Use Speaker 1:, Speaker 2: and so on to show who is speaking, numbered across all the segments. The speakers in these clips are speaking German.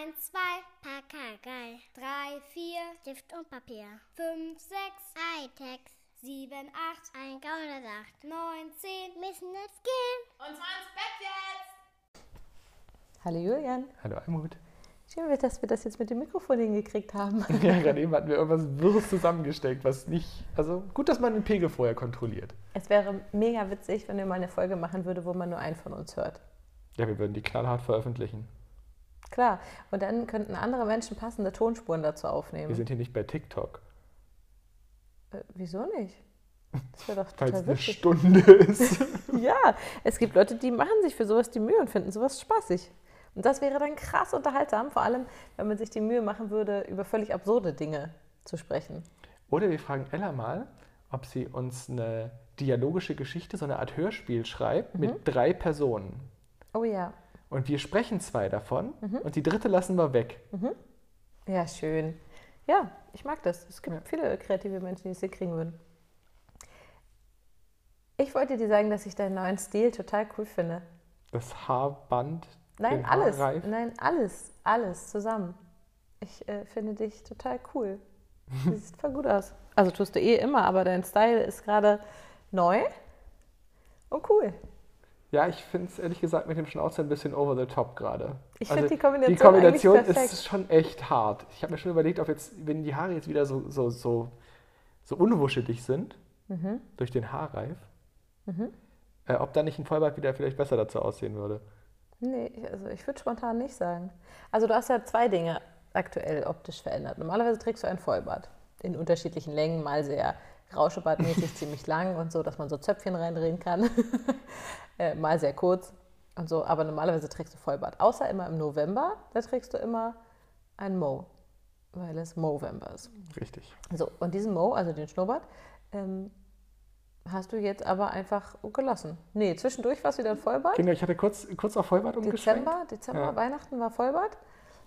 Speaker 1: 1, 2, Pakagei. 3, 4, Stift und Papier. 5, 6, Hightech. 7, 8, ein Gaunersacht. 9, 10, müssen jetzt gehen.
Speaker 2: Und zwar ins Bett jetzt!
Speaker 3: Hallo Julian.
Speaker 4: Hallo Almut.
Speaker 3: Schön, dass wir das jetzt mit dem Mikrofon hingekriegt haben.
Speaker 4: Ja, gerade eben hatten wir irgendwas Wirres zusammengesteckt, was nicht. Also gut, dass man den Pegel vorher kontrolliert.
Speaker 3: Es wäre mega witzig, wenn wir mal eine Folge machen würde, wo man nur einen von uns hört.
Speaker 4: Ja, wir würden die knallhart veröffentlichen.
Speaker 3: Klar. Und dann könnten andere Menschen passende Tonspuren dazu
Speaker 4: Wir
Speaker 3: aufnehmen.
Speaker 4: sind hier nicht bei TikTok,
Speaker 3: Äh, wieso nicht? Das wäre doch total
Speaker 4: eine
Speaker 3: witzig.
Speaker 4: Stunde ist.
Speaker 3: Ja, es gibt Leute, die machen sich für sowas die Mühe und finden sowas spaßig. Und das wäre dann krass unterhaltsam, vor allem, wenn man sich die Mühe machen würde, über völlig absurde Dinge zu sprechen.
Speaker 4: Oder wir fragen Ella mal, ob sie uns eine dialogische Geschichte, so eine Art Hörspiel schreibt
Speaker 3: Mhm.
Speaker 4: mit drei Personen.
Speaker 3: Oh ja.
Speaker 4: Und wir sprechen zwei davon
Speaker 3: Mhm.
Speaker 4: und die dritte lassen wir weg.
Speaker 3: Ja, schön. Ja, ich mag das. Es gibt viele kreative Menschen, die es hier kriegen würden. Ich wollte dir sagen, dass ich deinen neuen Stil total cool finde.
Speaker 4: Das Haarband.
Speaker 3: Nein, alles.
Speaker 4: Haarreif.
Speaker 3: Nein, alles. Alles zusammen. Ich äh, finde dich total cool. Du siehst voll gut aus. Also tust du eh immer, aber dein Style ist gerade neu und cool.
Speaker 4: Ja, ich finde es ehrlich gesagt mit dem Schnauzer ein bisschen over the top gerade.
Speaker 3: Ich
Speaker 4: Also
Speaker 3: finde die Kombination,
Speaker 4: Die Kombination ist schon echt hart. Ich habe mir schon überlegt, ob jetzt, wenn die Haare jetzt wieder so, so, so, so unwuschelig sind,
Speaker 3: Mhm.
Speaker 4: durch den Haarreif, äh, ob da nicht ein Vollbart wieder vielleicht besser dazu aussehen würde.
Speaker 3: Nee, ich- also ich würde spontan nicht sagen. Also du hast ja zwei Dinge aktuell optisch verändert. Normalerweise trägst du ein Vollbart in unterschiedlichen Längen, mal sehr rauschebartmäßig ziemlich lang und so, dass man so Zöpfchen reindrehen kann. äh, mal sehr kurz und so, aber normalerweise trägst du Vollbart. Außer immer im November, da trägst du immer ein Mo, weil es Movember ist.
Speaker 4: Richtig.
Speaker 3: So, und diesen Mo, also den Schnurrbart, ähm, hast du jetzt aber einfach gelassen. Nee, zwischendurch war es wieder ein Vollbart.
Speaker 4: Kinder, ich hatte kurz, kurz auf Vollbart umgeschwenkt.
Speaker 3: Dezember, Dezember,
Speaker 4: Ja.
Speaker 3: Weihnachten war Vollbart.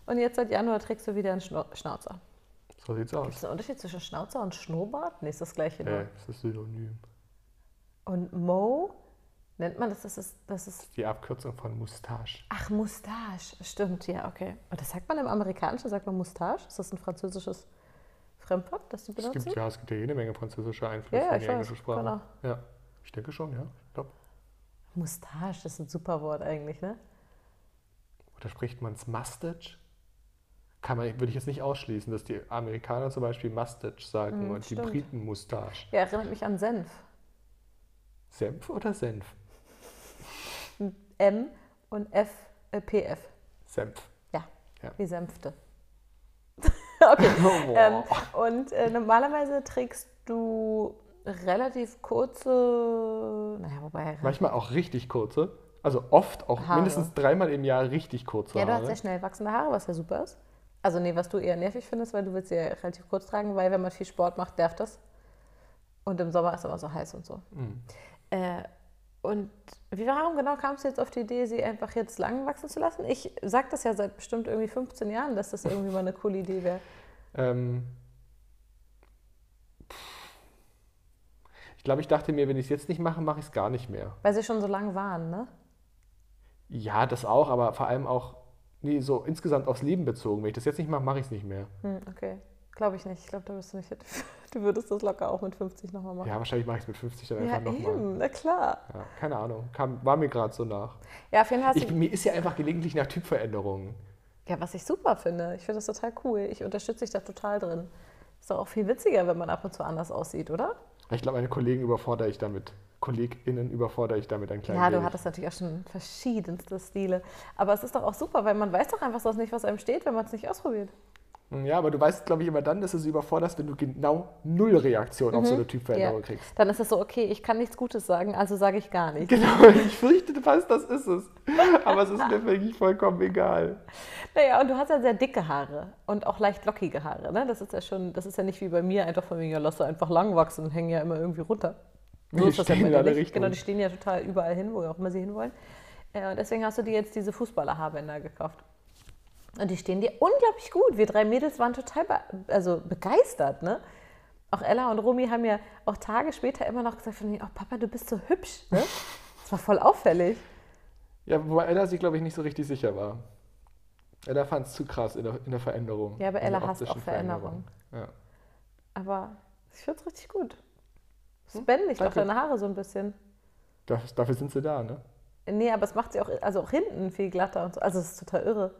Speaker 3: Und jetzt seit Januar trägst du wieder einen Schnau Schnauzer.
Speaker 4: So sieht's
Speaker 3: Gibt
Speaker 4: aus.
Speaker 3: es einen Unterschied zwischen Schnauzer und Schnurrbart? Nee, ist das gleiche.
Speaker 4: Äh,
Speaker 3: nur.
Speaker 4: das ist synonym.
Speaker 3: Und Mo, nennt man das, das ist, das ist,
Speaker 4: Die Abkürzung von Moustache.
Speaker 3: ach, Moustache. Stimmt, ja, okay. Und das sagt man im Amerikanischen, sagt man Moustache? Ist das ein französisches Fremdwort, das die
Speaker 4: Es
Speaker 3: benutzen?
Speaker 4: gibt, ja, es gibt ja jede Menge französische Einflüsse
Speaker 3: Ja, ja,
Speaker 4: in die
Speaker 3: weiß,
Speaker 4: englische Sprache.
Speaker 3: genau.
Speaker 4: Ja, ich denke schon, ja. Ich glaub.
Speaker 3: Moustache, das ist ein super Wort eigentlich, ne?
Speaker 4: Oder spricht man es Mustache? Kann man, würde ich jetzt nicht ausschließen, dass die Amerikaner zum Beispiel Mustache sagen
Speaker 3: Hm,
Speaker 4: und die
Speaker 3: stimmt.
Speaker 4: Briten Moustache.
Speaker 3: Ja, erinnert mich an Senf.
Speaker 4: Senf oder Senf?
Speaker 3: M und F, äh, PF.
Speaker 4: Senf.
Speaker 3: Ja,
Speaker 4: Ja.
Speaker 3: wie Senfte. okay.
Speaker 4: Oh,
Speaker 3: Ähm, und äh, normalerweise trägst du relativ kurze, naja, wobei.
Speaker 4: Manchmal auch richtig kurze. Also oft auch
Speaker 3: Haare.
Speaker 4: mindestens dreimal im Jahr richtig kurze
Speaker 3: Ja, du hast
Speaker 4: Haare.
Speaker 3: sehr schnell wachsende Haare, was ja super ist. Also nee, was du eher nervig findest, weil du willst sie ja relativ kurz tragen, weil wenn man viel Sport macht, darf das. Und im Sommer ist es immer so heiß und so.
Speaker 4: Mhm.
Speaker 3: Äh, und wie warum genau kamst du jetzt auf die Idee, sie einfach jetzt lang wachsen zu lassen? Ich sag das ja seit bestimmt irgendwie 15 Jahren, dass das irgendwie mal eine coole Idee wäre.
Speaker 4: Ähm, ich glaube, ich dachte mir, wenn ich es jetzt nicht mache, mache ich es gar nicht mehr.
Speaker 3: Weil sie schon so lang waren, ne?
Speaker 4: Ja, das auch, aber vor allem auch nee, so insgesamt aufs Leben bezogen. Wenn ich das jetzt nicht mache, mache ich es nicht mehr.
Speaker 3: Hm, okay. Glaube ich nicht. Ich glaube, da bist du nicht. Du würdest das locker auch mit 50 nochmal machen.
Speaker 4: Ja, wahrscheinlich mache ich es mit 50 dann
Speaker 3: Ja,
Speaker 4: einfach nochmal.
Speaker 3: eben, na klar.
Speaker 4: Ja, keine Ahnung, kam, war mir gerade so nach.
Speaker 3: Ja, auf jeden Fall
Speaker 4: Ich, mir ist ja einfach gelegentlich nach Typveränderungen.
Speaker 3: Ja, was ich super finde. Ich finde das total cool. Ich unterstütze dich da total drin. Ist doch auch viel witziger, wenn man ab und zu anders aussieht, oder?
Speaker 4: Ich glaube, meine Kollegen überfordere ich damit. KollegInnen überfordere ich damit ein klein
Speaker 3: Ja, du
Speaker 4: wenig.
Speaker 3: hattest natürlich auch schon verschiedenste Stile. Aber es ist doch auch super, weil man weiß doch einfach sonst nicht, was einem steht, wenn man es nicht ausprobiert.
Speaker 4: Ja, aber du weißt, glaube ich, immer dann, dass du sie überforderst, wenn du genau null Reaktion auf so eine Typveränderung
Speaker 3: Mhm. Ja.
Speaker 4: kriegst.
Speaker 3: Dann ist es so, okay, ich kann nichts Gutes sagen, also sage ich gar nichts.
Speaker 4: Genau, ich fürchte fast, das ist es. Aber es ist mir wirklich vollkommen egal.
Speaker 3: Naja, und du hast ja sehr dicke Haare und auch leicht lockige Haare. Ne? Das ist ja schon, das ist ja nicht wie bei mir, einfach von wegen, ja, lass sie einfach lang wachsen und hängen ja immer irgendwie runter. So
Speaker 4: Die
Speaker 3: ist das ja bei
Speaker 4: in
Speaker 3: dir nicht.
Speaker 4: Richtungen.
Speaker 3: Genau, die stehen ja total überall hin, wo auch immer sie hinwollen. Äh, und deswegen hast du dir jetzt diese Fußballerhaarbänder gekauft. Und die stehen dir unglaublich gut. Wir drei Mädels waren total be also begeistert. Ne? Auch Ella und Romy haben ja auch Tage später immer noch gesagt, oh Papa, du bist so hübsch. Ne? Das war voll auffällig.
Speaker 4: Ja, wobei Ella sich, glaube ich, nicht so richtig sicher war. Ella fand es zu krass in der, in der Veränderung.
Speaker 3: Ja, aber Ella hasst auch
Speaker 4: optischen
Speaker 3: Veränderung.
Speaker 4: Ja.
Speaker 3: Aber ich finde es richtig gut. Es bändigt auch
Speaker 4: danke.
Speaker 3: deine Haare so ein bisschen.
Speaker 4: Das, dafür sind sie da, ne?
Speaker 3: Nee, aber es macht sie auch, also auch hinten viel glatter und so. Also es ist total irre.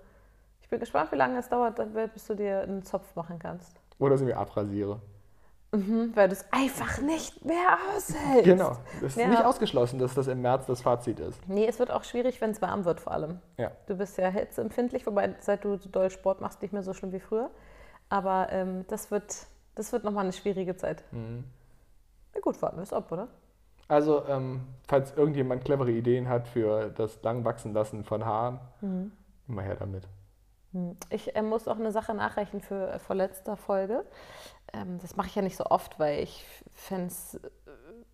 Speaker 3: Ich bin gespannt, wie lange es dauert, bis du dir einen Zopf machen kannst.
Speaker 4: Oder sie mir abrasiere.
Speaker 3: Mhm, weil du es einfach nicht mehr aushältst.
Speaker 4: Genau. Das ist
Speaker 3: Ja.
Speaker 4: nicht ausgeschlossen, dass das im März das Fazit ist.
Speaker 3: Nee, es wird auch schwierig, wenn es warm wird vor allem.
Speaker 4: Ja.
Speaker 3: Du bist ja hitzeempfindlich, wobei seit du doll Sport machst, nicht mehr so schlimm wie früher. Aber ähm, das wird, das wird nochmal eine schwierige Zeit.
Speaker 4: Mhm.
Speaker 3: Na gut, warten wir es ab, oder?
Speaker 4: Also, ähm, falls irgendjemand clevere Ideen hat für das Langwachsenlassen von Haaren,
Speaker 3: Mhm.
Speaker 4: immer her damit.
Speaker 3: Ich äh, muss auch eine Sache nachreichen für äh, vorletzter Folge. Ähm, das mache ich ja nicht so oft, weil ich fände es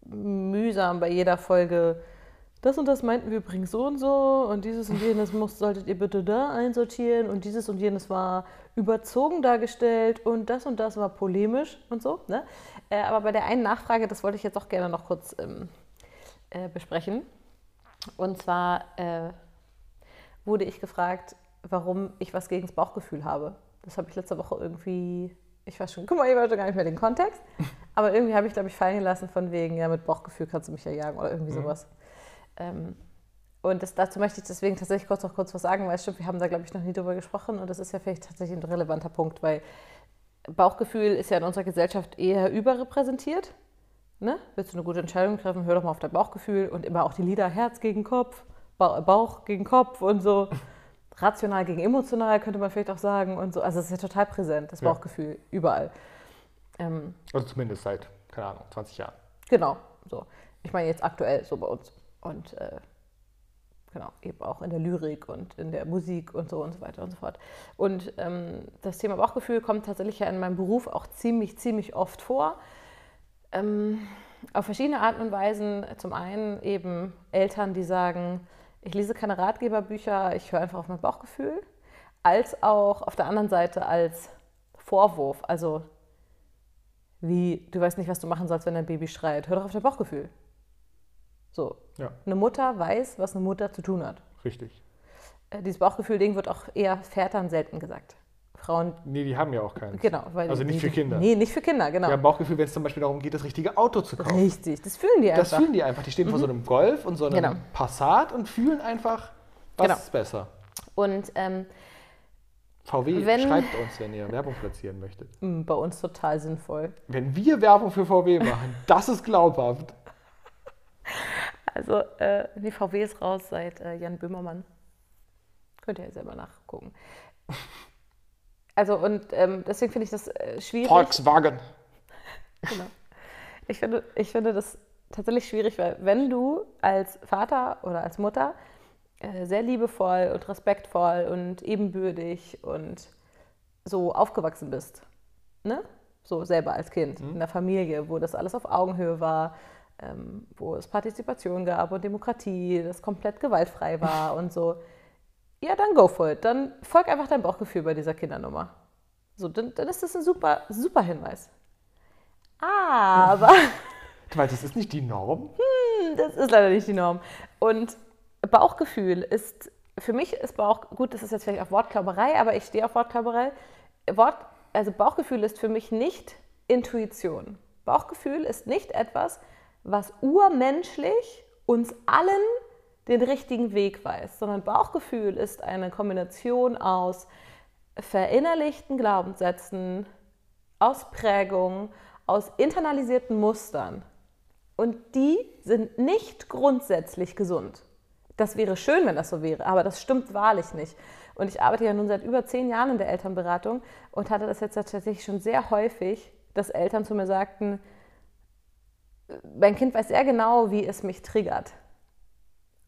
Speaker 3: mühsam bei jeder Folge. Das und das meinten wir übrigens so und so und dieses und jenes muss, solltet ihr bitte da einsortieren und dieses und jenes war überzogen dargestellt und das und das war polemisch und so. Ne? Äh, aber bei der einen Nachfrage, das wollte ich jetzt auch gerne noch kurz ähm, äh, besprechen. Und zwar äh, wurde ich gefragt, warum ich was gegen das Bauchgefühl habe. Das habe ich letzte Woche irgendwie, ich weiß schon, guck mal, ich weiß schon gar nicht mehr den Kontext, aber irgendwie habe ich, glaube ich, fallen gelassen von wegen, ja, mit Bauchgefühl kannst du mich ja jagen oder irgendwie sowas. Ähm, und das, dazu möchte ich deswegen tatsächlich kurz noch kurz was sagen, weil stimmt, wir haben da, glaube ich, noch nie drüber gesprochen und das ist ja vielleicht tatsächlich ein relevanter Punkt, weil Bauchgefühl ist ja in unserer Gesellschaft eher überrepräsentiert. Ne? Willst du eine gute Entscheidung treffen, hör doch mal auf dein Bauchgefühl und immer auch die Lieder Herz gegen Kopf, Ba- Bauch gegen Kopf und so. Rational gegen emotional könnte man vielleicht auch sagen und so. Also es ist ja total präsent, das
Speaker 4: Ja.
Speaker 3: Bauchgefühl, überall. Ähm,
Speaker 4: Also zumindest seit, keine Ahnung, 20 Jahren.
Speaker 3: Genau, so. Ich meine jetzt aktuell so bei uns. Und äh, genau, eben auch in der Lyrik und in der Musik und so und so weiter und so fort. Und ähm, das Thema Bauchgefühl kommt tatsächlich ja in meinem Beruf auch ziemlich, ziemlich oft vor. Ähm, auf verschiedene Arten und Weisen. Zum einen eben Eltern, die sagen, ich lese keine Ratgeberbücher, ich höre einfach auf mein Bauchgefühl. Als auch auf der anderen Seite als Vorwurf. Also wie, du weißt nicht, was du machen sollst, wenn dein Baby schreit. Hör doch auf dein Bauchgefühl. So.
Speaker 4: Ja.
Speaker 3: Eine Mutter weiß, was eine Mutter zu tun hat.
Speaker 4: Richtig.
Speaker 3: Äh, Dieses Bauchgefühl-Ding wird auch eher Vätern selten gesagt. Frauen,
Speaker 4: Nee, die haben ja auch keins.
Speaker 3: genau.
Speaker 4: Also
Speaker 3: die,
Speaker 4: nicht für Kinder.
Speaker 3: Nee, nicht für Kinder, genau.
Speaker 4: Die haben Bauchgefühl, wenn es zum Beispiel darum geht, das richtige Auto zu kaufen.
Speaker 3: Richtig, das fühlen die
Speaker 4: Das
Speaker 3: einfach.
Speaker 4: fühlen die einfach. Die stehen vor so einem Golf und so einem
Speaker 3: Genau.
Speaker 4: Passat und fühlen einfach, was
Speaker 3: Genau.
Speaker 4: ist besser.
Speaker 3: Und ähm,
Speaker 4: VW,
Speaker 3: Wenn-
Speaker 4: schreibt uns, wenn ihr Werbung platzieren möchtet.
Speaker 3: mh, bei uns total sinnvoll.
Speaker 4: Wenn wir Werbung für VW machen, das ist glaubhaft.
Speaker 3: Also, äh, die VW ist raus seit äh, Jan Böhmermann. Könnt ihr ja selber nachgucken. Also, und ähm, deswegen finde ich das äh, schwierig.
Speaker 4: Volkswagen.
Speaker 3: Genau. Ich finde, ich finde das tatsächlich schwierig, weil wenn du als Vater oder als Mutter äh, sehr liebevoll und respektvoll und ebenbürtig und so aufgewachsen bist, ne? so selber als Kind in der Familie, wo das alles auf Augenhöhe war, ähm, wo es Partizipation gab und Demokratie, das komplett gewaltfrei war und so, ja, dann go for it. Dann folg einfach deinem Bauchgefühl bei dieser Kindernummer. So, dann, dann ist das ein super, super Hinweis. Aber
Speaker 4: Weil das ist nicht die Norm.
Speaker 3: das ist leider nicht die Norm. Und Bauchgefühl ist, für mich ist Bauch, gut, das ist jetzt vielleicht auch Wortklauberei, aber ich stehe auf Wortklauberei. Wort, also Bauchgefühl ist für mich nicht Intuition. Bauchgefühl ist nicht etwas, was urmenschlich uns allen den richtigen Weg weist, sondern Bauchgefühl ist eine Kombination aus verinnerlichten Glaubenssätzen, aus Prägungen, aus internalisierten Mustern. Und die sind nicht grundsätzlich gesund. Das wäre schön, wenn das so wäre, aber das stimmt wahrlich nicht. Und ich arbeite ja nun seit über zehn Jahren in der Elternberatung und hatte das jetzt tatsächlich schon sehr häufig, dass Eltern zu mir sagten, mein Kind weiß sehr genau, wie es mich triggert.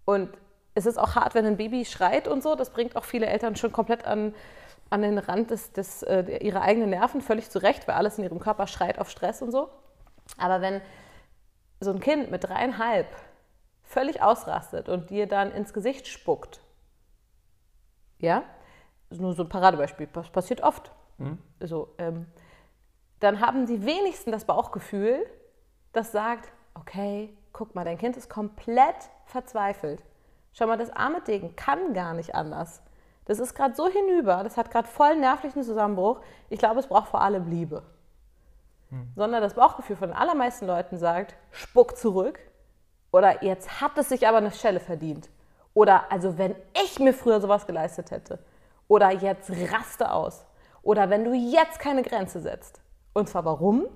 Speaker 3: Und es ist auch hart, wenn ein Baby schreit und so. Das bringt auch viele Eltern schon komplett an, an den Rand des, des, äh, ihrer eigenen Nerven, völlig zu Recht, weil alles in ihrem Körper schreit auf Stress und so. Aber wenn so ein Kind mit dreieinhalb völlig ausrastet und dir dann ins Gesicht spuckt, ja, nur so ein Paradebeispiel, das passiert oft, so, ähm, dann haben die wenigsten das Bauchgefühl, das sagt, okay, guck mal, dein Kind ist komplett verzweifelt. Schau mal, das arme Ding kann gar nicht anders. Das ist gerade so hinüber, das hat gerade voll nervlichen Zusammenbruch. Ich glaube, es braucht vor allem Liebe. Sondern das Bauchgefühl von den allermeisten Leuten sagt, spuck zurück. Oder jetzt hat es sich aber eine Schelle verdient. Oder also wenn ich mir früher sowas geleistet hätte. Oder jetzt raste aus. Oder wenn du jetzt keine Grenze setzt. Und zwar warum?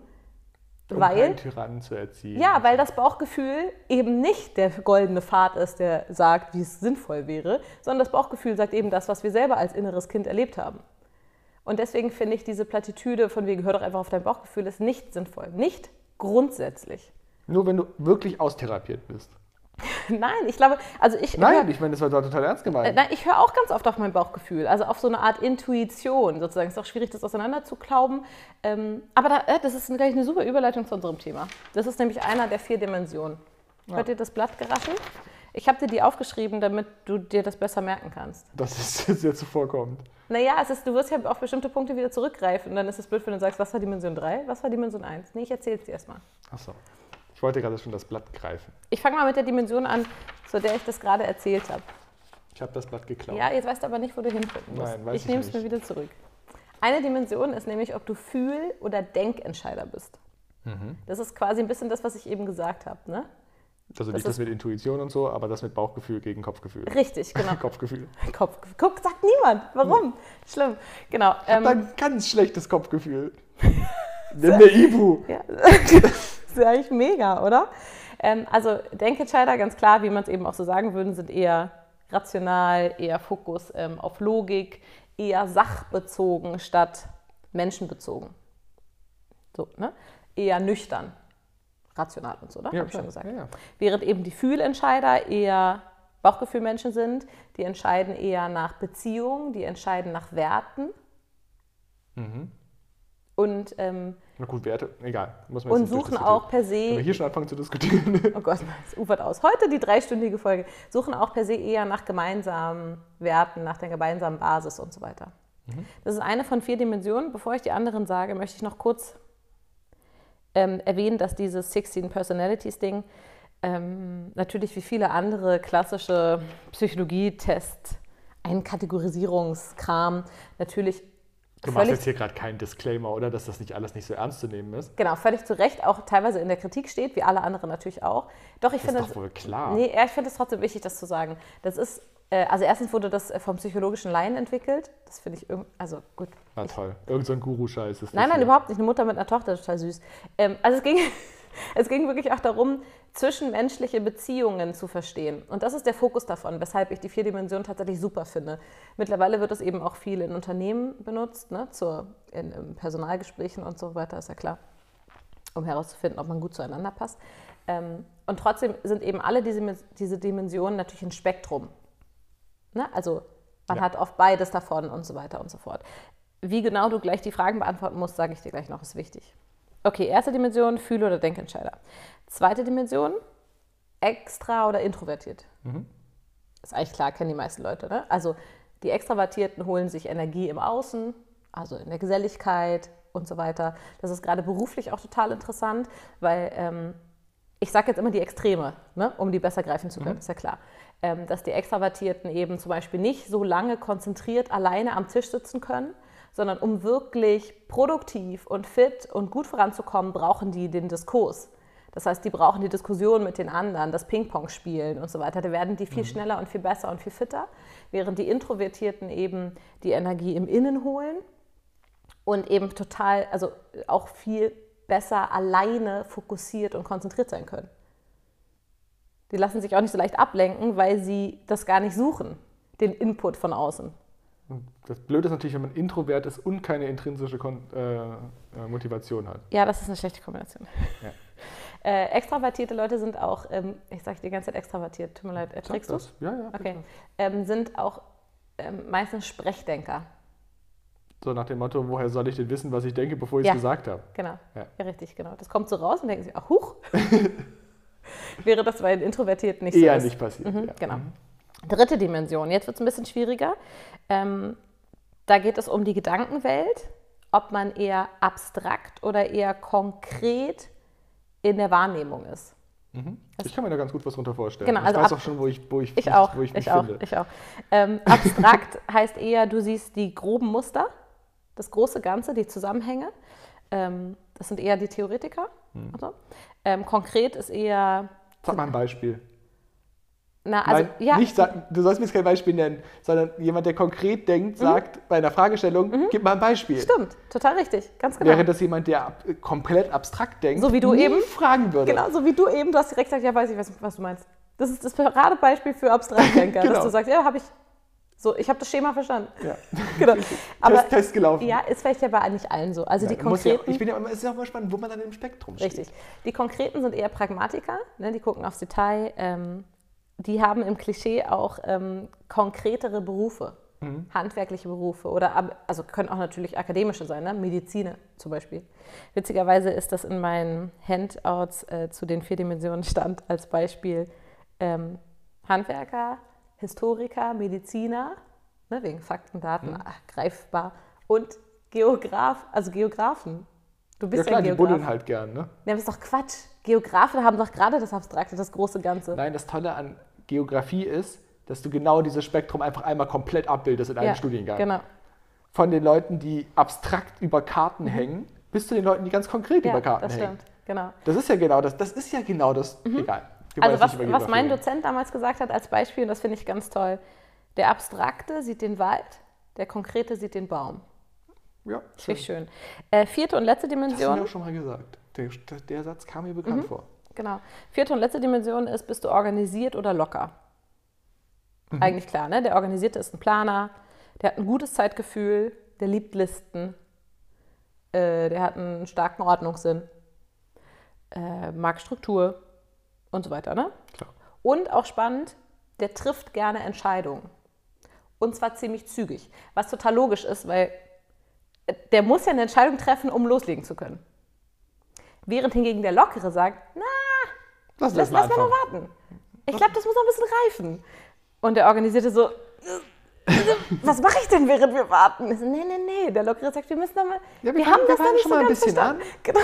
Speaker 4: Um
Speaker 3: weil
Speaker 4: Tyrannen zu erziehen.
Speaker 3: ja, weil das Bauchgefühl eben nicht der goldene Pfad ist, der sagt, wie es sinnvoll wäre, sondern das Bauchgefühl sagt eben das, was wir selber als inneres Kind erlebt haben. Und deswegen finde ich diese Plattitüde von wegen, hör doch einfach auf dein Bauchgefühl, ist nicht sinnvoll. Nicht grundsätzlich.
Speaker 4: Nur wenn du wirklich austherapiert bist.
Speaker 3: Nein, ich glaube, also ich.
Speaker 4: Nein, ich meine, das war total ernst
Speaker 3: Äh,
Speaker 4: gemeint.
Speaker 3: Nein, ich höre auch ganz oft auf mein Bauchgefühl, also auf so eine Art Intuition sozusagen. Ist auch schwierig, das auseinander zu glauben. Ähm, aber da, äh, das ist gleich eine super Überleitung zu unserem Thema. Das ist nämlich einer der vier Dimensionen. Hört ihr das Blatt geraschel? Ich habe dir die aufgeschrieben, damit du dir das besser merken kannst.
Speaker 4: Das ist sehr zuvorkommend.
Speaker 3: Naja, es ist, du wirst ja auf bestimmte Punkte wieder zurückgreifen und dann ist es blöd, wenn du sagst, was war Dimension 3, was war Dimension 1. Nee, ich erzähl's dir erstmal.
Speaker 4: Achso. Ich wollte gerade schon das Blatt greifen.
Speaker 3: Ich fange mal mit der Dimension an, zu der ich das gerade erzählt habe.
Speaker 4: Ich habe das Blatt geklaut.
Speaker 3: Ja, jetzt weißt du aber nicht, wo du hinfinden musst.
Speaker 4: Nein, weiß
Speaker 3: ich
Speaker 4: ich
Speaker 3: nehme es mir wieder zurück. Eine Dimension ist nämlich, ob du Fühl- oder Denkentscheider bist.
Speaker 4: Mhm.
Speaker 3: Das ist quasi ein bisschen das, was ich eben gesagt habe. Ne?
Speaker 4: Also nicht
Speaker 3: Das
Speaker 4: das mit Intuition und so, aber das mit Bauchgefühl gegen Kopfgefühl.
Speaker 3: Richtig, genau.
Speaker 4: Kopfgefühl.
Speaker 3: Kopf. Guck, sagt niemand. Warum? Schlimm. Genau.
Speaker 4: Ich
Speaker 3: Ähm,
Speaker 4: ein ganz schlechtes Kopfgefühl. Nimm mir Ibu.
Speaker 3: ja. das ist ja eigentlich mega, oder? Ähm, also Denkentscheider, ganz klar, wie man es eben auch so sagen würde, sind eher rational, eher Fokus ähm, auf Logik, eher sachbezogen statt menschenbezogen. So, ne? Eher nüchtern, rational und so, oder? Hab ich schon gesagt.
Speaker 4: Ja, ja.
Speaker 3: Während eben die Fühlentscheider eher Bauchgefühlmenschen sind, die entscheiden eher nach Beziehungen, die entscheiden nach Werten.
Speaker 4: Mhm.
Speaker 3: Und, ähm,
Speaker 4: Na gut, Werte, egal. Muss man
Speaker 3: und suchen auch per
Speaker 4: Wenn wir
Speaker 3: se,
Speaker 4: hier schon anfangen zu diskutieren.
Speaker 3: oh Gott, es ufert aus. Heute die dreistündige Folge, suchen auch per se eher nach gemeinsamen Werten, nach der gemeinsamen Basis und so weiter. Das ist eine von vier Dimensionen. Bevor ich die anderen sage, möchte ich noch kurz ähm, erwähnen, dass dieses 16 Personalities Ding ähm, natürlich wie viele andere klassische Psychologie-Tests, Einkategorisierungskram natürlich
Speaker 4: Du machst jetzt hier gerade keinen Disclaimer, oder? Dass das nicht alles nicht so ernst zu nehmen ist.
Speaker 3: genau, völlig zu Recht auch teilweise in der Kritik steht, wie alle anderen natürlich auch. Doch ich
Speaker 4: Das
Speaker 3: finde
Speaker 4: ist doch wohl klar.
Speaker 3: Nee, ich finde es trotzdem wichtig, das zu sagen. Das ist, äh, also erstens wurde das äh, vom psychologischen Laien entwickelt. Das finde ich irgendwie, also gut.
Speaker 4: Na toll. Irgend so ein Guru-Scheiß ist das
Speaker 3: Nein, nein,
Speaker 4: hier.
Speaker 3: überhaupt nicht. Eine Mutter mit einer Tochter, total süß. Ähm, also es ging, es ging wirklich auch darum, zwischenmenschliche Beziehungen zu verstehen. Und das ist der Fokus davon, weshalb ich die vier Dimensionen tatsächlich super finde. Mittlerweile wird es eben auch viel in Unternehmen benutzt, ne, zur, in, in Personalgesprächen und so weiter, ist ja klar, um herauszufinden, ob man gut zueinander passt. Ähm, und trotzdem sind eben alle diese, diese Dimensionen natürlich ein Spektrum. Ne? Also man
Speaker 4: Ja.
Speaker 3: hat oft beides davon und so weiter und so fort. Wie genau du gleich die Fragen beantworten musst, sage ich dir gleich noch, ist wichtig. Okay, erste Dimension, Fühle- oder Denkentscheider. Zweite Dimension, extra oder introvertiert. Ist eigentlich klar, kennen die meisten Leute. Ne? Also die Extravertierten holen sich Energie im Außen, also in der Geselligkeit und so weiter. Das ist gerade beruflich auch total interessant, weil ähm, ich sage jetzt immer die Extreme, ne? um die besser greifen zu können, ist ja klar. Ähm, dass die Extravertierten eben zum Beispiel nicht so lange konzentriert alleine am Tisch sitzen können, sondern um wirklich produktiv und fit und gut voranzukommen, brauchen die den Diskurs. Das heißt, die brauchen die Diskussion mit den anderen, das Ping-Pong spielen und so weiter. Da werden die viel schneller und viel besser und viel fitter, während die Introvertierten eben die Energie im Innen holen und eben total, also auch viel besser alleine fokussiert und konzentriert sein können. Die lassen sich auch nicht so leicht ablenken, weil sie das gar nicht suchen, den Input von außen.
Speaker 4: Und Das Blöde ist natürlich, wenn man introvert ist und keine intrinsische Kon äh, äh, Motivation hat.
Speaker 3: Ja, das ist eine schlechte Kombination.
Speaker 4: Ja.
Speaker 3: Äh, extravertierte Leute sind auch, ähm, ich sage die ganze Zeit extravertiert, tut mir leid, erträgst du
Speaker 4: das? Ja, ja.
Speaker 3: Okay. Ähm, sind auch ähm, meistens Sprechdenker.
Speaker 4: So nach dem Motto, woher soll ich denn wissen, was ich denke, bevor ich es
Speaker 3: Ja.
Speaker 4: gesagt habe?
Speaker 3: Genau.
Speaker 4: Ja.
Speaker 3: Ja. richtig, genau. Das kommt so raus und denken sie, ach, huch. Wäre das bei den Introvertierten nicht
Speaker 4: Eher
Speaker 3: so ist.
Speaker 4: nicht passiert.
Speaker 3: Mhm,
Speaker 4: ja.
Speaker 3: Genau. Dritte Dimension. Jetzt wird es ein bisschen schwieriger. Ähm, da geht es um die Gedankenwelt, ob man eher abstrakt oder eher konkret in der Wahrnehmung ist.
Speaker 4: Ich kann mir da ganz gut was drunter vorstellen.
Speaker 3: Genau, also
Speaker 4: ich weiß auch schon, wo ich, wo ich,
Speaker 3: Ich
Speaker 4: mich-
Speaker 3: auch,
Speaker 4: wo ich mich
Speaker 3: ich auch,
Speaker 4: finde.
Speaker 3: ich auch. Ähm, abstrakt heißt eher, du siehst die groben Muster, das große Ganze, die Zusammenhänge. Ähm, das sind eher die Theoretiker.
Speaker 4: Hm.
Speaker 3: und so. Ähm, konkret ist eher,
Speaker 4: Sag mal ein Beispiel.
Speaker 3: Na, also,
Speaker 4: Nein,
Speaker 3: ja,
Speaker 4: nicht sag, du sollst mir jetzt kein Beispiel nennen, sondern jemand, der konkret denkt, sagt bei einer Fragestellung, gib mal ein Beispiel.
Speaker 3: Mhm. stimmt, total richtig, ganz genau.
Speaker 4: Wäre das jemand, der ab, komplett abstrakt denkt,
Speaker 3: So wie du eben.
Speaker 4: fragen würde.
Speaker 3: Genau, so wie du eben, du hast direkt gesagt, ja, weiß ich, was, was du meinst. Das ist das Paradebeispiel für Abstraktdenker,
Speaker 4: Genau.
Speaker 3: dass du sagst, ja, habe ich, so, ich habe das Schema verstanden.
Speaker 4: Ja.
Speaker 3: Genau. Aber
Speaker 4: Test, Test gelaufen.
Speaker 3: ja, ist vielleicht ja bei nicht allen so. Also die
Speaker 4: Ja, ja,
Speaker 3: konkreten,
Speaker 4: ich bin ja, immer- es ist ja auch mal spannend, wo man dann im Spektrum steht.
Speaker 3: Richtig. Die Konkreten sind eher Pragmatiker, ne, die gucken aufs Detail. Ähm, die haben im Klischee auch ähm, konkretere Berufe,
Speaker 4: Mhm.
Speaker 3: handwerkliche Berufe oder also können auch natürlich akademische sein, ne? Mediziner zum Beispiel. Witzigerweise ist das in meinen Handouts äh, zu den vier Dimensionen stand als Beispiel ähm, Handwerker, Historiker, Mediziner, ne, wegen Fakten, Daten,
Speaker 4: Mhm.
Speaker 3: ach, greifbar und Geograf, also Geografen. Du
Speaker 4: Ja
Speaker 3: bist
Speaker 4: klar,
Speaker 3: ja,
Speaker 4: die
Speaker 3: Geograf.
Speaker 4: buddeln halt gern, ne?
Speaker 3: Ja, aber ist doch Quatsch. Geografen haben doch gerade das Abstrakte, das große Ganze.
Speaker 4: Nein, das Tolle an Geografie ist, dass du genau dieses Spektrum einfach einmal komplett abbildest in einem
Speaker 3: ja,
Speaker 4: Studiengang.
Speaker 3: Genau.
Speaker 4: Von den Leuten, die abstrakt über Karten hängen, bis zu den Leuten, die ganz konkret
Speaker 3: Mhm. Ja,
Speaker 4: über Karten
Speaker 3: das
Speaker 4: hängen.
Speaker 3: stimmt. Genau.
Speaker 4: Das ist ja genau das. Das ist ja genau das. Egal. Wir wollen
Speaker 3: Also was, was mein. Dozent damals gesagt hat als Beispiel, und das finde ich ganz toll, der Abstrakte sieht den Wald, der Konkrete sieht den Baum.
Speaker 4: Ja,
Speaker 3: Finde
Speaker 4: schön.
Speaker 3: ich schön. Äh, vierte und letzte
Speaker 4: Das hast du mir
Speaker 3: Dimension.
Speaker 4: auch schon mal gesagt. Der, der Satz kam mir bekannt
Speaker 3: Mhm.
Speaker 4: vor.
Speaker 3: Genau. Vierte und letzte Dimension ist, bist du organisiert oder locker?
Speaker 4: Mhm.
Speaker 3: Eigentlich klar, ne? Der Organisierte ist ein Planer, der hat ein gutes Zeitgefühl, der liebt Listen, äh, der hat einen starken Ordnungssinn, äh, mag Struktur und so weiter, ne?
Speaker 4: Klar.
Speaker 3: Und auch spannend, der trifft gerne Entscheidungen. Und zwar ziemlich zügig. Was total logisch ist, weil äh, der muss ja eine Entscheidung treffen, um loslegen zu können. Während hingegen der Lockere sagt, na,
Speaker 4: Lass,
Speaker 3: lass, lass mal noch warten. Ich glaube, das muss noch ein bisschen reifen. Und der Organisierte so, was mache ich denn, während wir warten? Ich so, nee, nee, nee. Der Lockere sagt, wir müssen noch mal,
Speaker 4: Ja, wir
Speaker 3: wir, haben das noch
Speaker 4: fangen
Speaker 3: nicht
Speaker 4: schon
Speaker 3: so
Speaker 4: mal ein bisschen
Speaker 3: verstanden. Genau,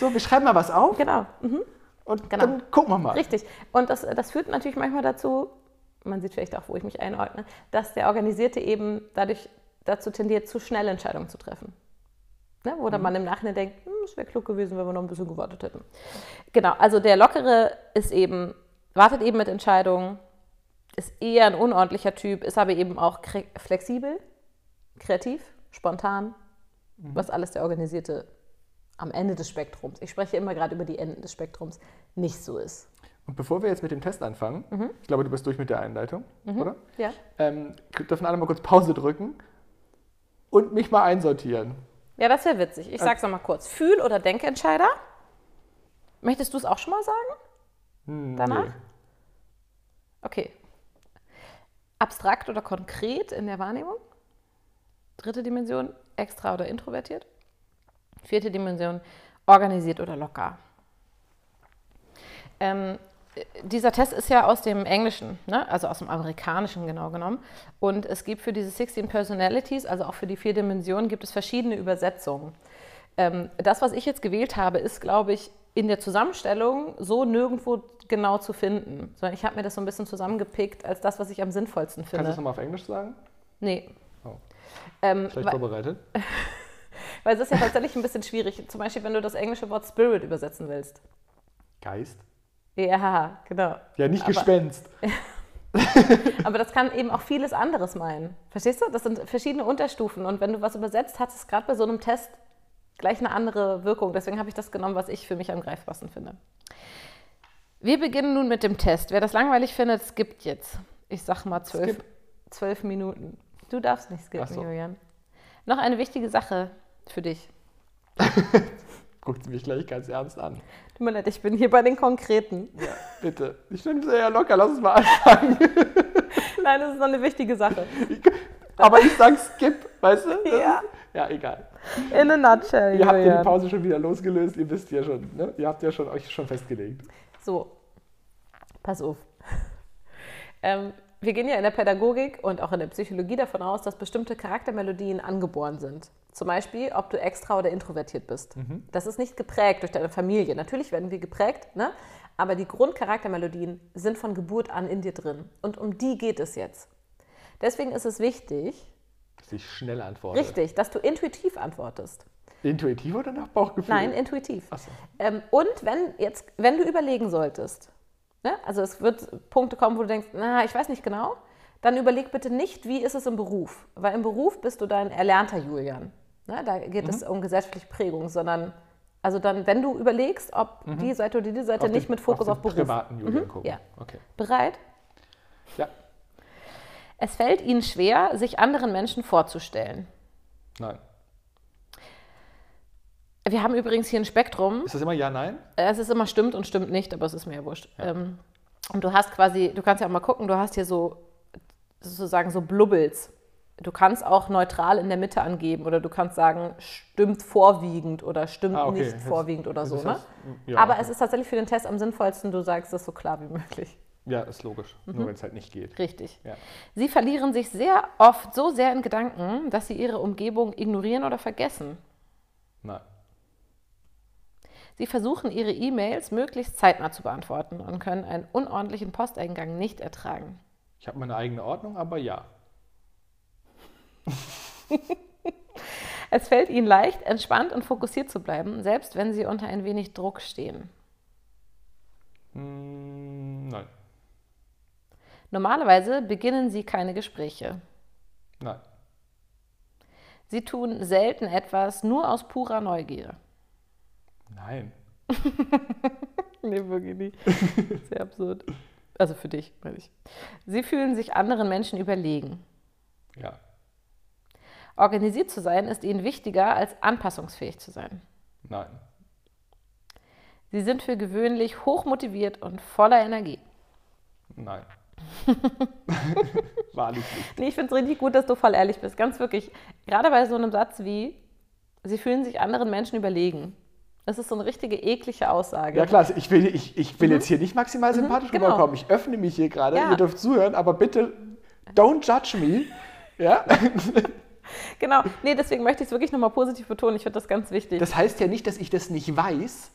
Speaker 4: So, wir schreiben mal was auf
Speaker 3: genau. Mhm.
Speaker 4: und
Speaker 3: Genau.
Speaker 4: dann gucken wir mal.
Speaker 3: Richtig. Und das, das führt natürlich manchmal dazu, man sieht vielleicht auch, wo ich mich einordne, dass der Organisierte eben dadurch dazu tendiert, zu schnell Entscheidungen zu treffen. Ne? Wo dann man im Nachhinein denkt, hm, es wäre klug gewesen, wenn wir noch ein bisschen gewartet hätten. Genau, also der Lockere ist eben, wartet eben mit Entscheidungen, ist eher ein unordentlicher Typ, ist aber eben auch kre- flexibel, kreativ, spontan, was alles der Organisierte am Ende des Spektrums, ich spreche immer gerade über die Enden des Spektrums, nicht so ist.
Speaker 4: Und bevor wir jetzt mit dem Test anfangen,
Speaker 3: Mhm.
Speaker 4: ich glaube, du bist durch mit der Einleitung, oder?
Speaker 3: Ja.
Speaker 4: Ähm, dürfen alle mal kurz Pause drücken und mich mal einsortieren.
Speaker 3: Ja, das wäre witzig. Ich sag's noch mal kurz. Fühl- oder Denkentscheider? Möchtest du es auch schon mal sagen?
Speaker 4: Hm,
Speaker 3: Danach?
Speaker 4: nee.
Speaker 3: Okay. Abstrakt oder konkret in der Wahrnehmung? Dritte Dimension, extra oder introvertiert? Vierte Dimension, organisiert oder locker? Ähm, dieser Test ist ja aus dem Englischen, ne? also aus dem Amerikanischen genau genommen. Und es gibt für diese 16 Personalities, also auch für die vier Dimensionen, gibt es verschiedene Übersetzungen. Ähm, das, was ich jetzt gewählt habe, ist, glaube ich, in der Zusammenstellung so nirgendwo genau zu finden. Sondern ich habe mir das so ein bisschen zusammengepickt als das, was ich am sinnvollsten
Speaker 4: Kannst du
Speaker 3: finde.
Speaker 4: das nochmal auf Englisch sagen?
Speaker 3: Nee.
Speaker 4: Oh.
Speaker 3: Ähm,
Speaker 4: Schlecht vorbereitet.
Speaker 3: weil es ist ja tatsächlich ein bisschen schwierig. Zum Beispiel, wenn du das englische Wort Spirit übersetzen willst.
Speaker 4: Geist?
Speaker 3: Ja, genau.
Speaker 4: Ja, nicht
Speaker 3: Aber-
Speaker 4: Gespenst.
Speaker 3: Aber das kann eben auch vieles anderes meinen. Verstehst du? Das sind verschiedene Unterstufen. Und wenn du was übersetzt, hat es gerade bei so einem Test gleich eine andere Wirkung. Deswegen habe ich das genommen, was ich für mich am greifbarsten finde. Wir beginnen nun mit dem Test. Wer das langweilig findet, skippt jetzt. Ich sag mal zwölf,
Speaker 4: Skip.
Speaker 3: zwölf Minuten. Du darfst nicht skippen,
Speaker 4: so.
Speaker 3: Julian. Noch eine wichtige Sache für dich.
Speaker 4: Guckt sie mich gleich ganz ernst an.
Speaker 3: Tut mir leid, ich bin hier bei den Konkreten.
Speaker 4: Ja, bitte. Ich nehme es ja locker, lass uns mal anfangen.
Speaker 3: Nein, das ist noch eine wichtige Sache.
Speaker 4: Aber ich sag Skip, weißt du? Das
Speaker 3: Ja.
Speaker 4: Ist, ja, egal.
Speaker 3: In a nutshell,
Speaker 4: Ihr habt ja die Pause schon wieder losgelöst, ihr wisst ja schon, ne? Ihr habt ja schon euch schon festgelegt.
Speaker 3: So, pass auf. Ähm, wir gehen ja in der Pädagogik und auch in der Psychologie davon aus, dass bestimmte Charaktermelodien angeboren sind. Zum Beispiel, ob du extra oder introvertiert bist. Das ist nicht geprägt durch deine Familie. Natürlich werden wir geprägt, ne? aber die Grundcharaktermelodien sind von Geburt an in dir drin. Und um die geht es jetzt. Deswegen ist es wichtig,
Speaker 4: Dass ich schnell antworte.
Speaker 3: richtig, dass du intuitiv antwortest.
Speaker 4: Intuitiv oder nach Bauchgefühl?
Speaker 3: Nein, intuitiv.
Speaker 4: So.
Speaker 3: Ähm, und wenn jetzt, wenn du überlegen solltest, ne? also es wird Punkte kommen, wo du denkst, na, ich weiß nicht genau, dann überleg bitte nicht, wie ist es im Beruf. Weil im Beruf bist du dein erlernter Julian. Ne? Da geht es um gesellschaftliche Prägung, sondern also dann, wenn du überlegst, ob die Seite oder die Seite
Speaker 4: Auf
Speaker 3: nicht
Speaker 4: den-
Speaker 3: mit Fokus auf,
Speaker 4: den
Speaker 3: Beruf.
Speaker 4: privaten Julian
Speaker 3: Mhm,
Speaker 4: gucken.
Speaker 3: ja.
Speaker 4: Okay.
Speaker 3: Bereit?
Speaker 4: Ja.
Speaker 3: Es fällt ihnen schwer, sich anderen Menschen vorzustellen.
Speaker 4: Nein.
Speaker 3: Wir haben übrigens hier ein Spektrum.
Speaker 4: Ist das immer Ja, Nein?
Speaker 3: Es ist immer stimmt und stimmt nicht, aber es ist mir ja wurscht. Ähm, und du hast quasi, du kannst ja auch mal gucken, du hast hier so sozusagen so Blubbels. Du kannst auch neutral in der Mitte angeben oder du kannst sagen, stimmt vorwiegend oder stimmt
Speaker 4: Ah, okay.
Speaker 3: nicht
Speaker 4: Das-
Speaker 3: vorwiegend oder
Speaker 4: das
Speaker 3: so. Ne?
Speaker 4: das- ja,
Speaker 3: Aber
Speaker 4: okay.
Speaker 3: es ist tatsächlich für den Test am sinnvollsten, du sagst es so klar wie möglich.
Speaker 4: Ja, ist logisch. Nur wenn es halt nicht geht.
Speaker 3: Richtig.
Speaker 4: Ja.
Speaker 3: Sie verlieren sich sehr oft so sehr in Gedanken, dass sie ihre Umgebung ignorieren oder vergessen.
Speaker 4: Nein.
Speaker 3: Sie versuchen, ihre E-Mails möglichst zeitnah zu beantworten und können einen unordentlichen Posteingang nicht ertragen.
Speaker 4: Ich habe meine eigene Ordnung, aber ja.
Speaker 3: Es fällt ihnen leicht, entspannt und fokussiert zu bleiben, selbst wenn sie unter ein wenig Druck stehen.
Speaker 4: Hm, nein.
Speaker 3: Normalerweise beginnen sie keine Gespräche.
Speaker 4: Nein.
Speaker 3: Sie tun selten etwas nur aus purer Neugier.
Speaker 4: Nein.
Speaker 3: Nee, wirklich nicht. Sehr absurd. Also für dich, meine ich. Sie fühlen sich anderen Menschen überlegen.
Speaker 4: Ja.
Speaker 3: Organisiert zu sein ist ihnen wichtiger, als anpassungsfähig zu sein.
Speaker 4: Nein.
Speaker 3: Sie sind für gewöhnlich hochmotiviert und voller Energie.
Speaker 4: Nein. Wahrlich nicht.
Speaker 3: Nee, ich finde es richtig gut, dass du voll ehrlich bist. Ganz wirklich. Gerade bei so einem Satz wie, sie fühlen sich anderen Menschen überlegen. Das ist so eine richtige eklige Aussage.
Speaker 4: Ja klar, ich will, ich, ich will jetzt hier nicht maximal sympathisch
Speaker 3: genau.
Speaker 4: rüberkommen. Ich öffne mich hier gerade.
Speaker 3: Ja.
Speaker 4: Ihr dürft zuhören, aber bitte don't judge me. Ja?
Speaker 3: Genau. Nee, deswegen möchte ich es wirklich nochmal positiv betonen. Ich finde das ganz wichtig.
Speaker 4: Das heißt ja nicht, dass ich das nicht weiß,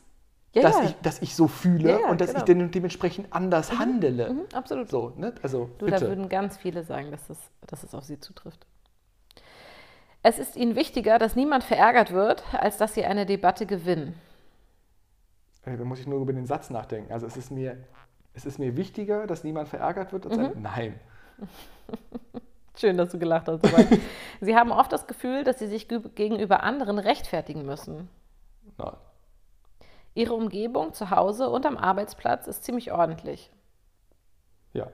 Speaker 3: ja,
Speaker 4: dass,
Speaker 3: ja.
Speaker 4: ich, dass ich so fühle
Speaker 3: Ja,
Speaker 4: und dass
Speaker 3: genau.
Speaker 4: ich dem- dementsprechend anders handele.
Speaker 3: Mhm, absolut.
Speaker 4: So, ne? Also
Speaker 3: Du, da
Speaker 4: bitte.
Speaker 3: würden ganz viele sagen, dass, das, dass es auf sie zutrifft. Es ist ihnen wichtiger, dass niemand verärgert wird, als dass sie eine Debatte gewinnen.
Speaker 4: Äh, Da muss ich nur über den Satz nachdenken. Also es ist mir, es ist mir wichtiger, dass niemand verärgert wird, als ein Nein.
Speaker 3: Schön, dass du gelacht hast. Sie haben oft das Gefühl, dass sie sich ge- gegenüber anderen rechtfertigen müssen.
Speaker 4: Nein.
Speaker 3: Ihre Umgebung zu Hause und am Arbeitsplatz ist ziemlich ordentlich.
Speaker 4: Ja.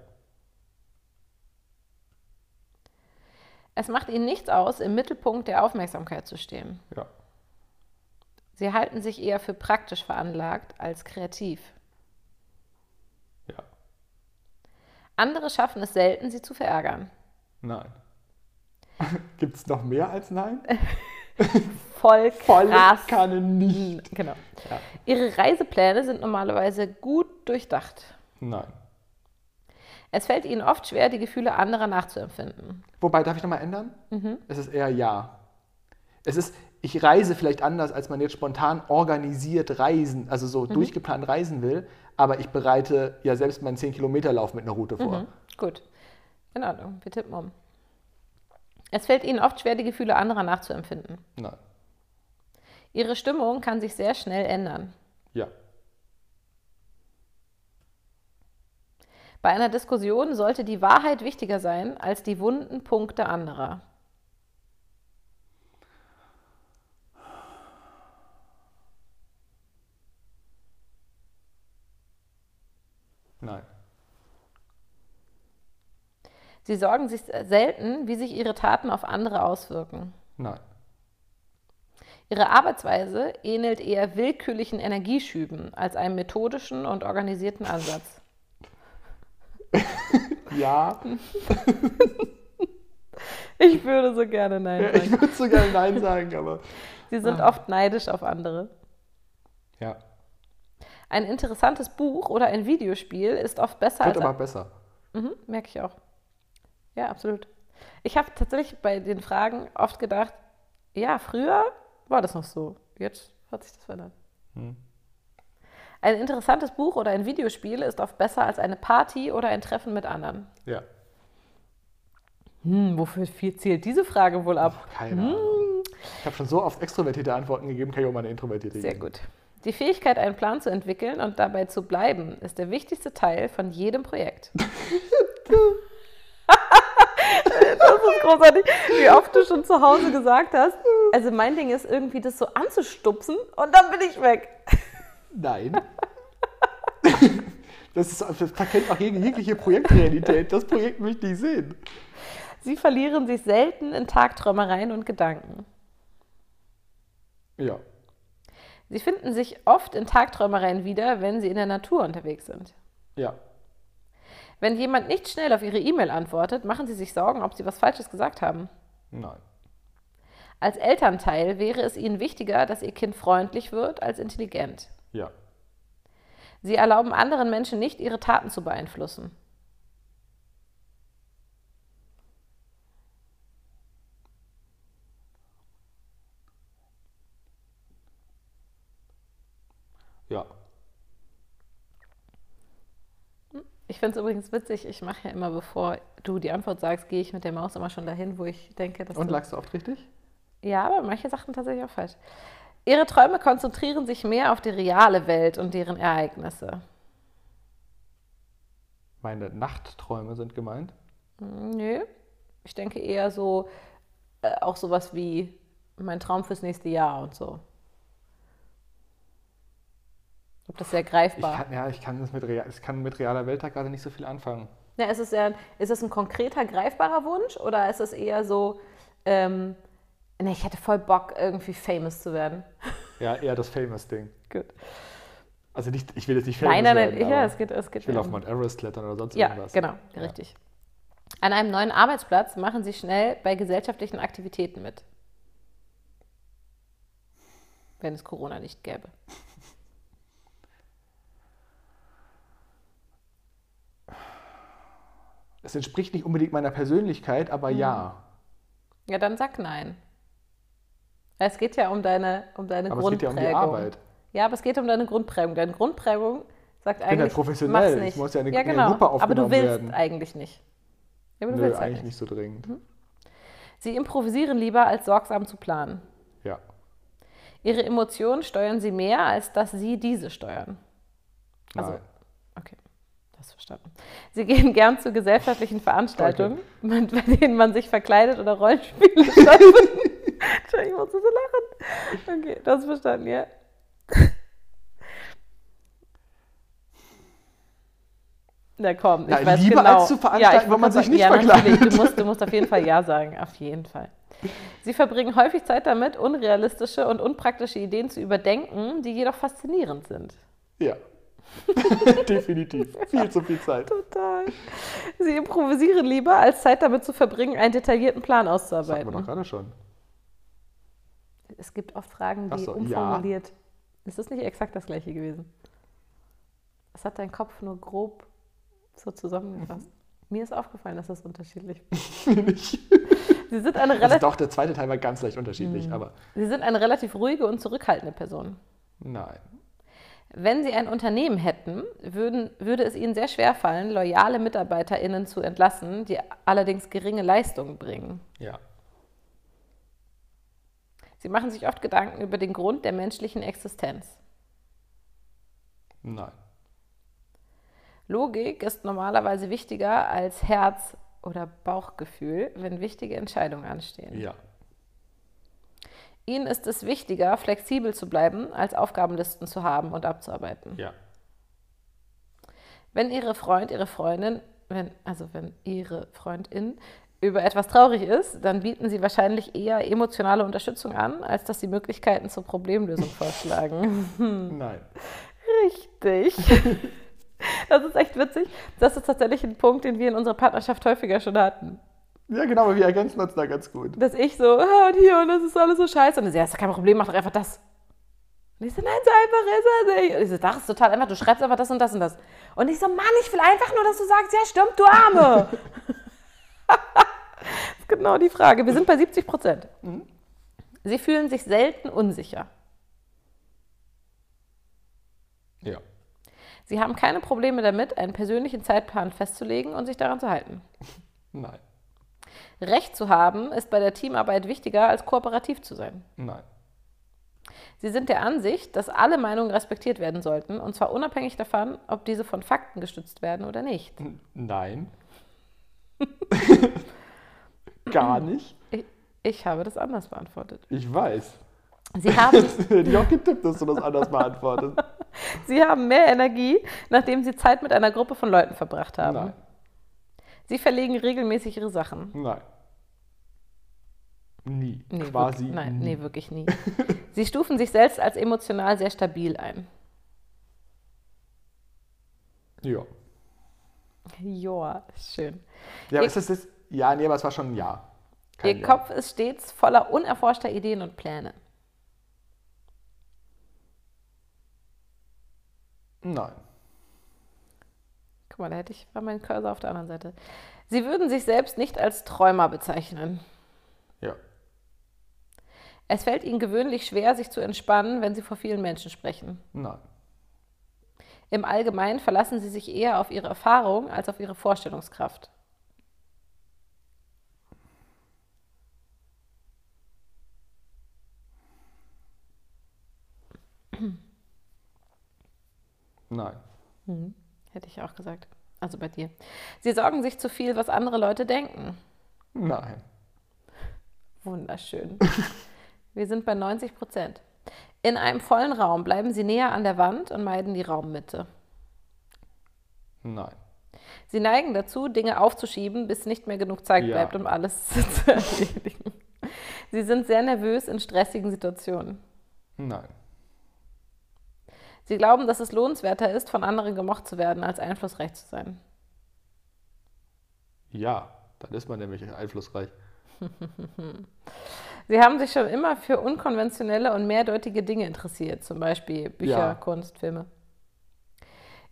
Speaker 3: Es macht ihnen nichts aus, im Mittelpunkt der Aufmerksamkeit zu stehen.
Speaker 4: Ja.
Speaker 3: Sie halten sich eher für praktisch veranlagt als kreativ.
Speaker 4: Ja.
Speaker 3: Andere schaffen es selten, sie zu verärgern.
Speaker 4: Nein. Gibt es noch mehr als Nein?
Speaker 3: Voll
Speaker 4: Voll
Speaker 3: krass.
Speaker 4: kann nicht.
Speaker 3: Genau.
Speaker 4: Ja.
Speaker 3: Ihre Reisepläne sind normalerweise gut durchdacht.
Speaker 4: Nein.
Speaker 3: Es fällt ihnen oft schwer, die Gefühle anderer nachzuempfinden.
Speaker 4: Wobei, darf ich nochmal ändern? Es ist eher ja. Es ist, ich reise vielleicht anders, als man jetzt spontan organisiert reisen, also so durchgeplant reisen will, aber ich bereite ja selbst meinen 10-Kilometer-Lauf mit einer Route vor.
Speaker 3: Mhm. Gut. In Ordnung, wir tippen um. Es fällt ihnen oft schwer, die Gefühle anderer nachzuempfinden.
Speaker 4: Nein.
Speaker 3: Ihre Stimmung kann sich sehr schnell ändern.
Speaker 4: Ja.
Speaker 3: Bei einer Diskussion sollte die Wahrheit wichtiger sein als die wunden Punkte anderer.
Speaker 4: Nein.
Speaker 3: Sie sorgen sich selten, wie sich ihre Taten auf andere auswirken.
Speaker 4: Nein.
Speaker 3: Ihre Arbeitsweise ähnelt eher willkürlichen Energieschüben als einem methodischen und organisierten Ansatz.
Speaker 4: Ja.
Speaker 3: Ich würde so gerne Nein
Speaker 4: Ich würde so gerne Nein sagen, aber.
Speaker 3: Sie sind oft neidisch auf andere.
Speaker 4: Ja.
Speaker 3: Ein interessantes Buch oder ein Videospiel ist oft besser
Speaker 4: Wird
Speaker 3: als
Speaker 4: aber besser.
Speaker 3: Mhm, merke ich auch. Ja, absolut. Ich habe tatsächlich bei den Fragen oft gedacht, Ja, früher war das noch so. Jetzt hat sich das verändert.
Speaker 4: Hm.
Speaker 3: Ein interessantes Buch oder ein Videospiel ist oft besser als eine Party oder ein Treffen mit anderen.
Speaker 4: Ja.
Speaker 3: Hm, wofür zählt diese Frage wohl ab?
Speaker 4: Keine Ahnung. Ich habe schon so oft extrovertierte Antworten gegeben, kann ich auch mal eine introvertierte
Speaker 3: Sehr
Speaker 4: geben.
Speaker 3: gut. Die Fähigkeit, einen Plan zu entwickeln und dabei zu bleiben, ist der wichtigste Teil von jedem Projekt. das ist großartig, wie oft du schon zu Hause gesagt hast. Also mein Ding ist irgendwie, das so anzustupsen und dann bin ich weg.
Speaker 4: Nein. Das, ist, das verkennt auch jegliche Projektrealität. Das Projekt möchte ich sehen.
Speaker 3: Sie verlieren sich selten in Tagträumereien und Gedanken.
Speaker 4: Ja.
Speaker 3: Sie finden sich oft in Tagträumereien wieder, wenn sie in der Natur unterwegs sind.
Speaker 4: Ja.
Speaker 3: Wenn jemand nicht schnell auf ihre E-Mail antwortet, machen sie sich Sorgen, ob sie was Falsches gesagt haben.
Speaker 4: Nein.
Speaker 3: Als Elternteil wäre es ihnen wichtiger, dass ihr Kind freundlich wird als intelligent.
Speaker 4: Ja.
Speaker 3: Sie erlauben anderen Menschen nicht, ihre Taten zu beeinflussen.
Speaker 4: Ja.
Speaker 3: Ich finde es übrigens witzig, ich mache ja immer, bevor du die Antwort sagst, gehe ich mit der Maus immer schon dahin, wo ich denke, dass
Speaker 4: Und
Speaker 3: du...
Speaker 4: lagst du oft richtig?
Speaker 3: Ja, aber manche Sachen tatsächlich auch falsch. Ihre Träume konzentrieren sich mehr auf die reale Welt und deren Ereignisse.
Speaker 4: Meine Nachtträume sind gemeint.
Speaker 3: Hm, Nö, ich denke eher so, äh, auch sowas wie mein Traum fürs nächste Jahr und so. Glaube, das ist sehr
Speaker 4: Ich
Speaker 3: greifbar.
Speaker 4: kann, ja, ich kann, das mit, real, ich kann mit realer Welt da gerade nicht so viel anfangen.
Speaker 3: Ja, ist, es ja, ist es ein konkreter, greifbarer Wunsch oder ist es eher so, ähm, nee, ich hätte voll Bock, irgendwie famous zu werden?
Speaker 4: Ja, eher das Famous-Ding.
Speaker 3: Gut.
Speaker 4: Also nicht, ich will jetzt nicht famous
Speaker 3: Nein, nein, nein,
Speaker 4: werden,
Speaker 3: ja, es geht, es geht
Speaker 4: ich will auf Mount Everest klettern oder sonst
Speaker 3: Ja,
Speaker 4: irgendwas.
Speaker 3: genau,
Speaker 4: Ja.
Speaker 3: richtig. An einem neuen Arbeitsplatz machen Sie schnell bei gesellschaftlichen Aktivitäten mit. Wenn es Corona nicht gäbe.
Speaker 4: Es entspricht nicht unbedingt meiner Persönlichkeit, aber ja.
Speaker 3: Ja, dann sag nein. Es geht ja um deine, um deine
Speaker 4: Aber es geht ja
Speaker 3: Grundprägung.
Speaker 4: um die Arbeit.
Speaker 3: Ja, aber es geht um deine Grundprägung. Deine Grundprägung sagt
Speaker 4: bin
Speaker 3: eigentlich,
Speaker 4: halt professionell.
Speaker 3: mach's
Speaker 4: Ich
Speaker 3: nicht.
Speaker 4: muss ja in eine-
Speaker 3: ja,
Speaker 4: eine
Speaker 3: genau.
Speaker 4: Gruppe
Speaker 3: Aber du willst
Speaker 4: werden.
Speaker 3: eigentlich nicht. Ja, aber du
Speaker 4: Nö,
Speaker 3: willst
Speaker 4: eigentlich
Speaker 3: nicht.
Speaker 4: so dringend.
Speaker 3: Sie improvisieren lieber, als sorgsam zu planen.
Speaker 4: Ja.
Speaker 3: Ihre Emotionen steuern sie mehr, als dass sie diese steuern. Also,
Speaker 4: Nein.
Speaker 3: okay, das verstanden. Sie gehen gern zu gesellschaftlichen Veranstaltungen, bei denen man sich verkleidet oder Rollenspiele ich musste so lachen. Okay, das verstanden, ja. Na komm, ich
Speaker 4: Ja,
Speaker 3: weiß
Speaker 4: lieber
Speaker 3: genau.
Speaker 4: als zu Veranstalten,
Speaker 3: ja, ich wollte
Speaker 4: man sich nicht
Speaker 3: ja,
Speaker 4: verkleidet.
Speaker 3: Du musst, du musst auf jeden Fall Ja sagen, auf jeden Fall. Sie verbringen häufig Zeit damit, unrealistische und unpraktische Ideen zu überdenken, die jedoch faszinierend sind.
Speaker 4: Ja. Definitiv. Viel zu viel Zeit.
Speaker 3: Total. Sie improvisieren lieber, als Zeit damit zu verbringen, einen detaillierten Plan
Speaker 4: Das hatten wir
Speaker 3: auszuarbeiten.
Speaker 4: doch gerade schon.
Speaker 3: Es gibt oft Fragen, die
Speaker 4: so, ja.
Speaker 3: umformuliert. Es ist nicht exakt das gleiche gewesen. Es hat dein Kopf nur grob so zusammengefasst.
Speaker 4: Mhm.
Speaker 3: Mir ist aufgefallen, dass das unterschiedlich ist. Sie sind eine,
Speaker 4: Also
Speaker 3: relativ,
Speaker 4: doch, der zweite Teil war ganz leicht unterschiedlich,
Speaker 3: Mhm.
Speaker 4: aber
Speaker 3: Sie sind eine relativ ruhige und zurückhaltende Person.
Speaker 4: nein.
Speaker 3: Wenn Sie ein Unternehmen hätten, würden, würde es Ihnen sehr schwer fallen, loyale MitarbeiterInnen zu entlassen, die allerdings geringe Leistungen bringen.
Speaker 4: Ja.
Speaker 3: Sie machen sich oft Gedanken über den Grund der menschlichen Existenz.
Speaker 4: Nein.
Speaker 3: Logik ist normalerweise wichtiger als Herz- oder Bauchgefühl, wenn wichtige Entscheidungen anstehen.
Speaker 4: Ja.
Speaker 3: Ihnen ist es wichtiger, flexibel zu bleiben, als Aufgabenlisten zu haben und abzuarbeiten.
Speaker 4: Ja.
Speaker 3: Wenn Ihre Freund, Ihre Freundin, wenn, also wenn Ihre Freundin über etwas traurig ist, dann bieten Sie wahrscheinlich eher emotionale Unterstützung an, als dass Sie Möglichkeiten zur Problemlösung vorschlagen.
Speaker 4: Nein.
Speaker 3: Richtig. Das ist echt witzig. Das ist tatsächlich ein Punkt, den wir in unserer Partnerschaft häufiger schon hatten.
Speaker 4: Ja, genau, aber wir ergänzen uns da ganz gut.
Speaker 3: Dass ich so, ah, und hier, und das ist alles so scheiße. Und sie, ja, ist kein Problem, mach doch einfach das. Und ich so, nein, so einfach ist es nicht. Und ich so, das ist total einfach, du schreibst einfach das und das und das. Und ich so, Mann, ich will einfach nur, dass du sagst, ja, stimmt, du Arme. das ist genau die Frage. Wir sind bei 70 Prozent. Sie fühlen sich selten unsicher.
Speaker 4: Ja.
Speaker 3: Sie haben keine Probleme damit, einen persönlichen Zeitplan festzulegen und sich daran zu halten.
Speaker 4: Nein.
Speaker 3: Recht zu haben ist bei der Teamarbeit wichtiger als kooperativ zu sein.
Speaker 4: Nein.
Speaker 3: Sie sind der Ansicht, dass alle Meinungen respektiert werden sollten, und zwar unabhängig davon, ob diese von Fakten gestützt werden oder nicht.
Speaker 4: Nein. Gar nicht.
Speaker 3: Ich, ich habe das anders beantwortet.
Speaker 4: Ich weiß.
Speaker 3: Sie haben,
Speaker 4: Hätte ich auch getippt, dass du das anders beantwortest.
Speaker 3: Sie haben mehr Energie, nachdem Sie Zeit mit einer Gruppe von Leuten verbracht haben.
Speaker 4: Nein.
Speaker 3: Sie verlegen regelmäßig Ihre Sachen.
Speaker 4: Nein. Nie.
Speaker 3: Nee,
Speaker 4: Quasi
Speaker 3: wirklich, nein,
Speaker 4: nie.
Speaker 3: nee, wirklich nie. Sie stufen sich selbst als emotional sehr stabil ein.
Speaker 4: Ja.
Speaker 3: Joa, schön.
Speaker 4: Ja,
Speaker 3: Ihr-
Speaker 4: ist das jetzt. Ja, nee, aber es war schon ein Ja. Kein
Speaker 3: Ihr
Speaker 4: Ja.
Speaker 3: Kopf ist stets voller unerforschter Ideen und Pläne.
Speaker 4: Nein.
Speaker 3: Guck mal, da hätte ich war mein Cursor auf der anderen Seite. Sie würden sich selbst nicht als Träumer bezeichnen.
Speaker 4: Ja.
Speaker 3: Es fällt ihnen gewöhnlich schwer, sich zu entspannen, wenn sie vor vielen Menschen sprechen.
Speaker 4: Nein.
Speaker 3: Im Allgemeinen verlassen sie sich eher auf ihre Erfahrung als auf ihre Vorstellungskraft.
Speaker 4: Nein.
Speaker 3: Hätte ich auch gesagt. Also bei dir. Sie sorgen sich zu viel, was andere Leute denken.
Speaker 4: Nein.
Speaker 3: Wunderschön. Wir sind bei 90 Prozent. In einem vollen Raum bleiben Sie näher an der Wand und meiden die Raummitte.
Speaker 4: Nein.
Speaker 3: Sie neigen dazu, Dinge aufzuschieben, bis nicht mehr genug Zeit
Speaker 4: Ja.
Speaker 3: bleibt, um alles zu erledigen. Sie sind sehr nervös in stressigen Situationen.
Speaker 4: Nein.
Speaker 3: Sie glauben, dass es lohnenswerter ist, von anderen gemocht zu werden, als einflussreich zu sein.
Speaker 4: Ja, dann ist man nämlich einflussreich.
Speaker 3: Sie haben sich schon immer für unkonventionelle und mehrdeutige Dinge interessiert, zum Beispiel Bücher,
Speaker 4: Ja.
Speaker 3: Kunst, Filme.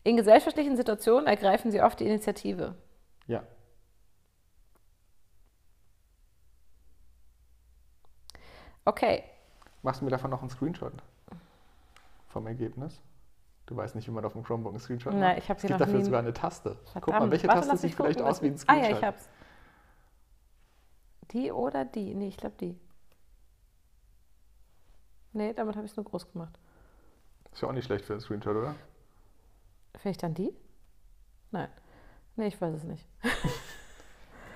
Speaker 3: In gesellschaftlichen Situationen ergreifen Sie oft die Initiative.
Speaker 4: Ja.
Speaker 3: Okay,
Speaker 4: Machst du mir davon noch einen Screenshot? Vom Ergebnis? Du weißt nicht, wie man auf dem Chromebook einen Screenshot macht?
Speaker 3: Nein, ich hab
Speaker 4: Es
Speaker 3: sie
Speaker 4: gibt
Speaker 3: noch
Speaker 4: dafür
Speaker 3: nie-
Speaker 4: sogar eine Taste. Guck mal,
Speaker 3: verdammt.
Speaker 4: welche
Speaker 3: Warte,
Speaker 4: Taste sieht vielleicht
Speaker 3: gucken,
Speaker 4: aus wie ein
Speaker 3: was- Ah
Speaker 4: Screenshot?
Speaker 3: ja, ich hab's. Die oder die? Nee, ich glaube die. Nee, damit habe ich es nur groß gemacht.
Speaker 4: Ist ja auch nicht schlecht für einen Screenshot, oder?
Speaker 3: Vielleicht dann die? Nein. Nee, ich weiß es nicht.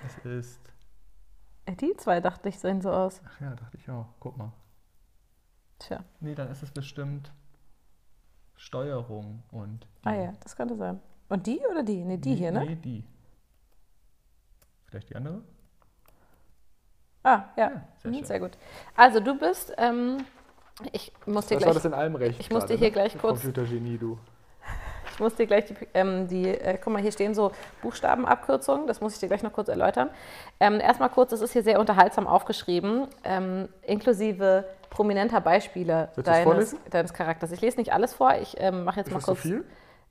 Speaker 4: Es ist.
Speaker 3: Äh, Die zwei dachte ich sehen so aus.
Speaker 4: Ach ja, dachte ich auch. Guck mal.
Speaker 3: Tja.
Speaker 4: Nee, dann ist es bestimmt Steuerung und.
Speaker 3: Ah ja, das könnte sein. Und die oder die? Nee, die hier, ne?
Speaker 4: Nee, die. Vielleicht die andere?
Speaker 3: Ah, ja.
Speaker 4: Ja, sehr
Speaker 3: Mhm,
Speaker 4: schön.
Speaker 3: sehr gut. Also du bist, ähm, ich muss dir
Speaker 4: war
Speaker 3: gleich,
Speaker 4: das in allem recht?
Speaker 3: ich muss dir hier
Speaker 4: ne?
Speaker 3: gleich kurz-
Speaker 4: Computergenie, du.
Speaker 3: ich muss dir gleich die, ähm, die äh, guck mal, hier stehen so Buchstabenabkürzungen, das muss ich dir gleich noch kurz erläutern. Ähm, erstmal kurz, das ist hier sehr unterhaltsam aufgeschrieben, ähm, inklusive prominenter Beispiele deines, deines Charakters. Ich lese nicht alles vor, ich ähm, mache jetzt
Speaker 4: Ist
Speaker 3: mal
Speaker 4: das so
Speaker 3: kurz,
Speaker 4: viel?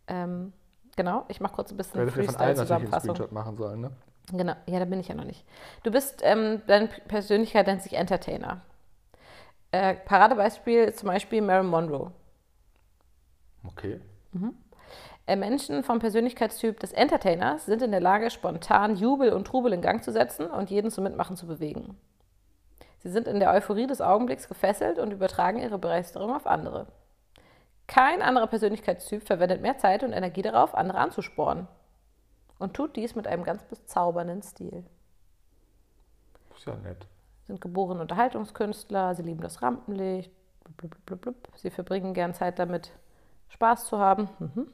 Speaker 3: ähm, genau, ich mache kurz ein bisschen Freestyle-Zusammenfassung.
Speaker 4: Machen sollen, ne?
Speaker 3: Genau, ja, da bin ich ja noch nicht. Du bist, ähm, deine Persönlichkeit nennt sich Entertainer. Äh, Paradebeispiel ist zum Beispiel Marilyn Monroe.
Speaker 4: Okay.
Speaker 3: Äh, Menschen vom Persönlichkeitstyp des Entertainers sind in der Lage, spontan Jubel und Trubel in Gang zu setzen und jeden zum Mitmachen zu bewegen. Sie sind in der Euphorie des Augenblicks gefesselt und übertragen ihre Begeisterung auf andere. Kein anderer Persönlichkeitstyp verwendet mehr Zeit und Energie darauf, andere anzusporen. Und tut dies mit einem ganz bezaubernden Stil.
Speaker 4: Ist ja nett.
Speaker 3: sind geborene Unterhaltungskünstler, sie lieben das Rampenlicht, blub, blub, blub, blub. sie verbringen gern Zeit damit, Spaß zu haben. Mhm.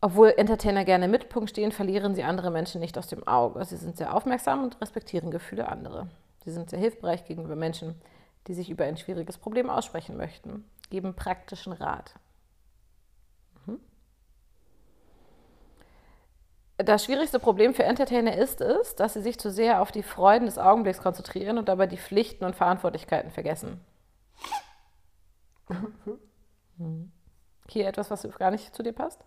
Speaker 3: Obwohl Entertainer gerne im Mittelpunkt stehen, verlieren sie andere Menschen nicht aus dem Auge. Sie sind sehr aufmerksam und respektieren Gefühle anderer. Sie sind sehr hilfreich gegenüber Menschen, die sich über ein schwieriges Problem aussprechen möchten, geben praktischen Rat. Mhm. Das schwierigste Problem für Entertainer ist es, dass sie sich zu sehr auf die Freuden des Augenblicks konzentrieren und dabei die Pflichten und Verantwortlichkeiten vergessen. Hm. Hier etwas, was gar nicht zu dir passt.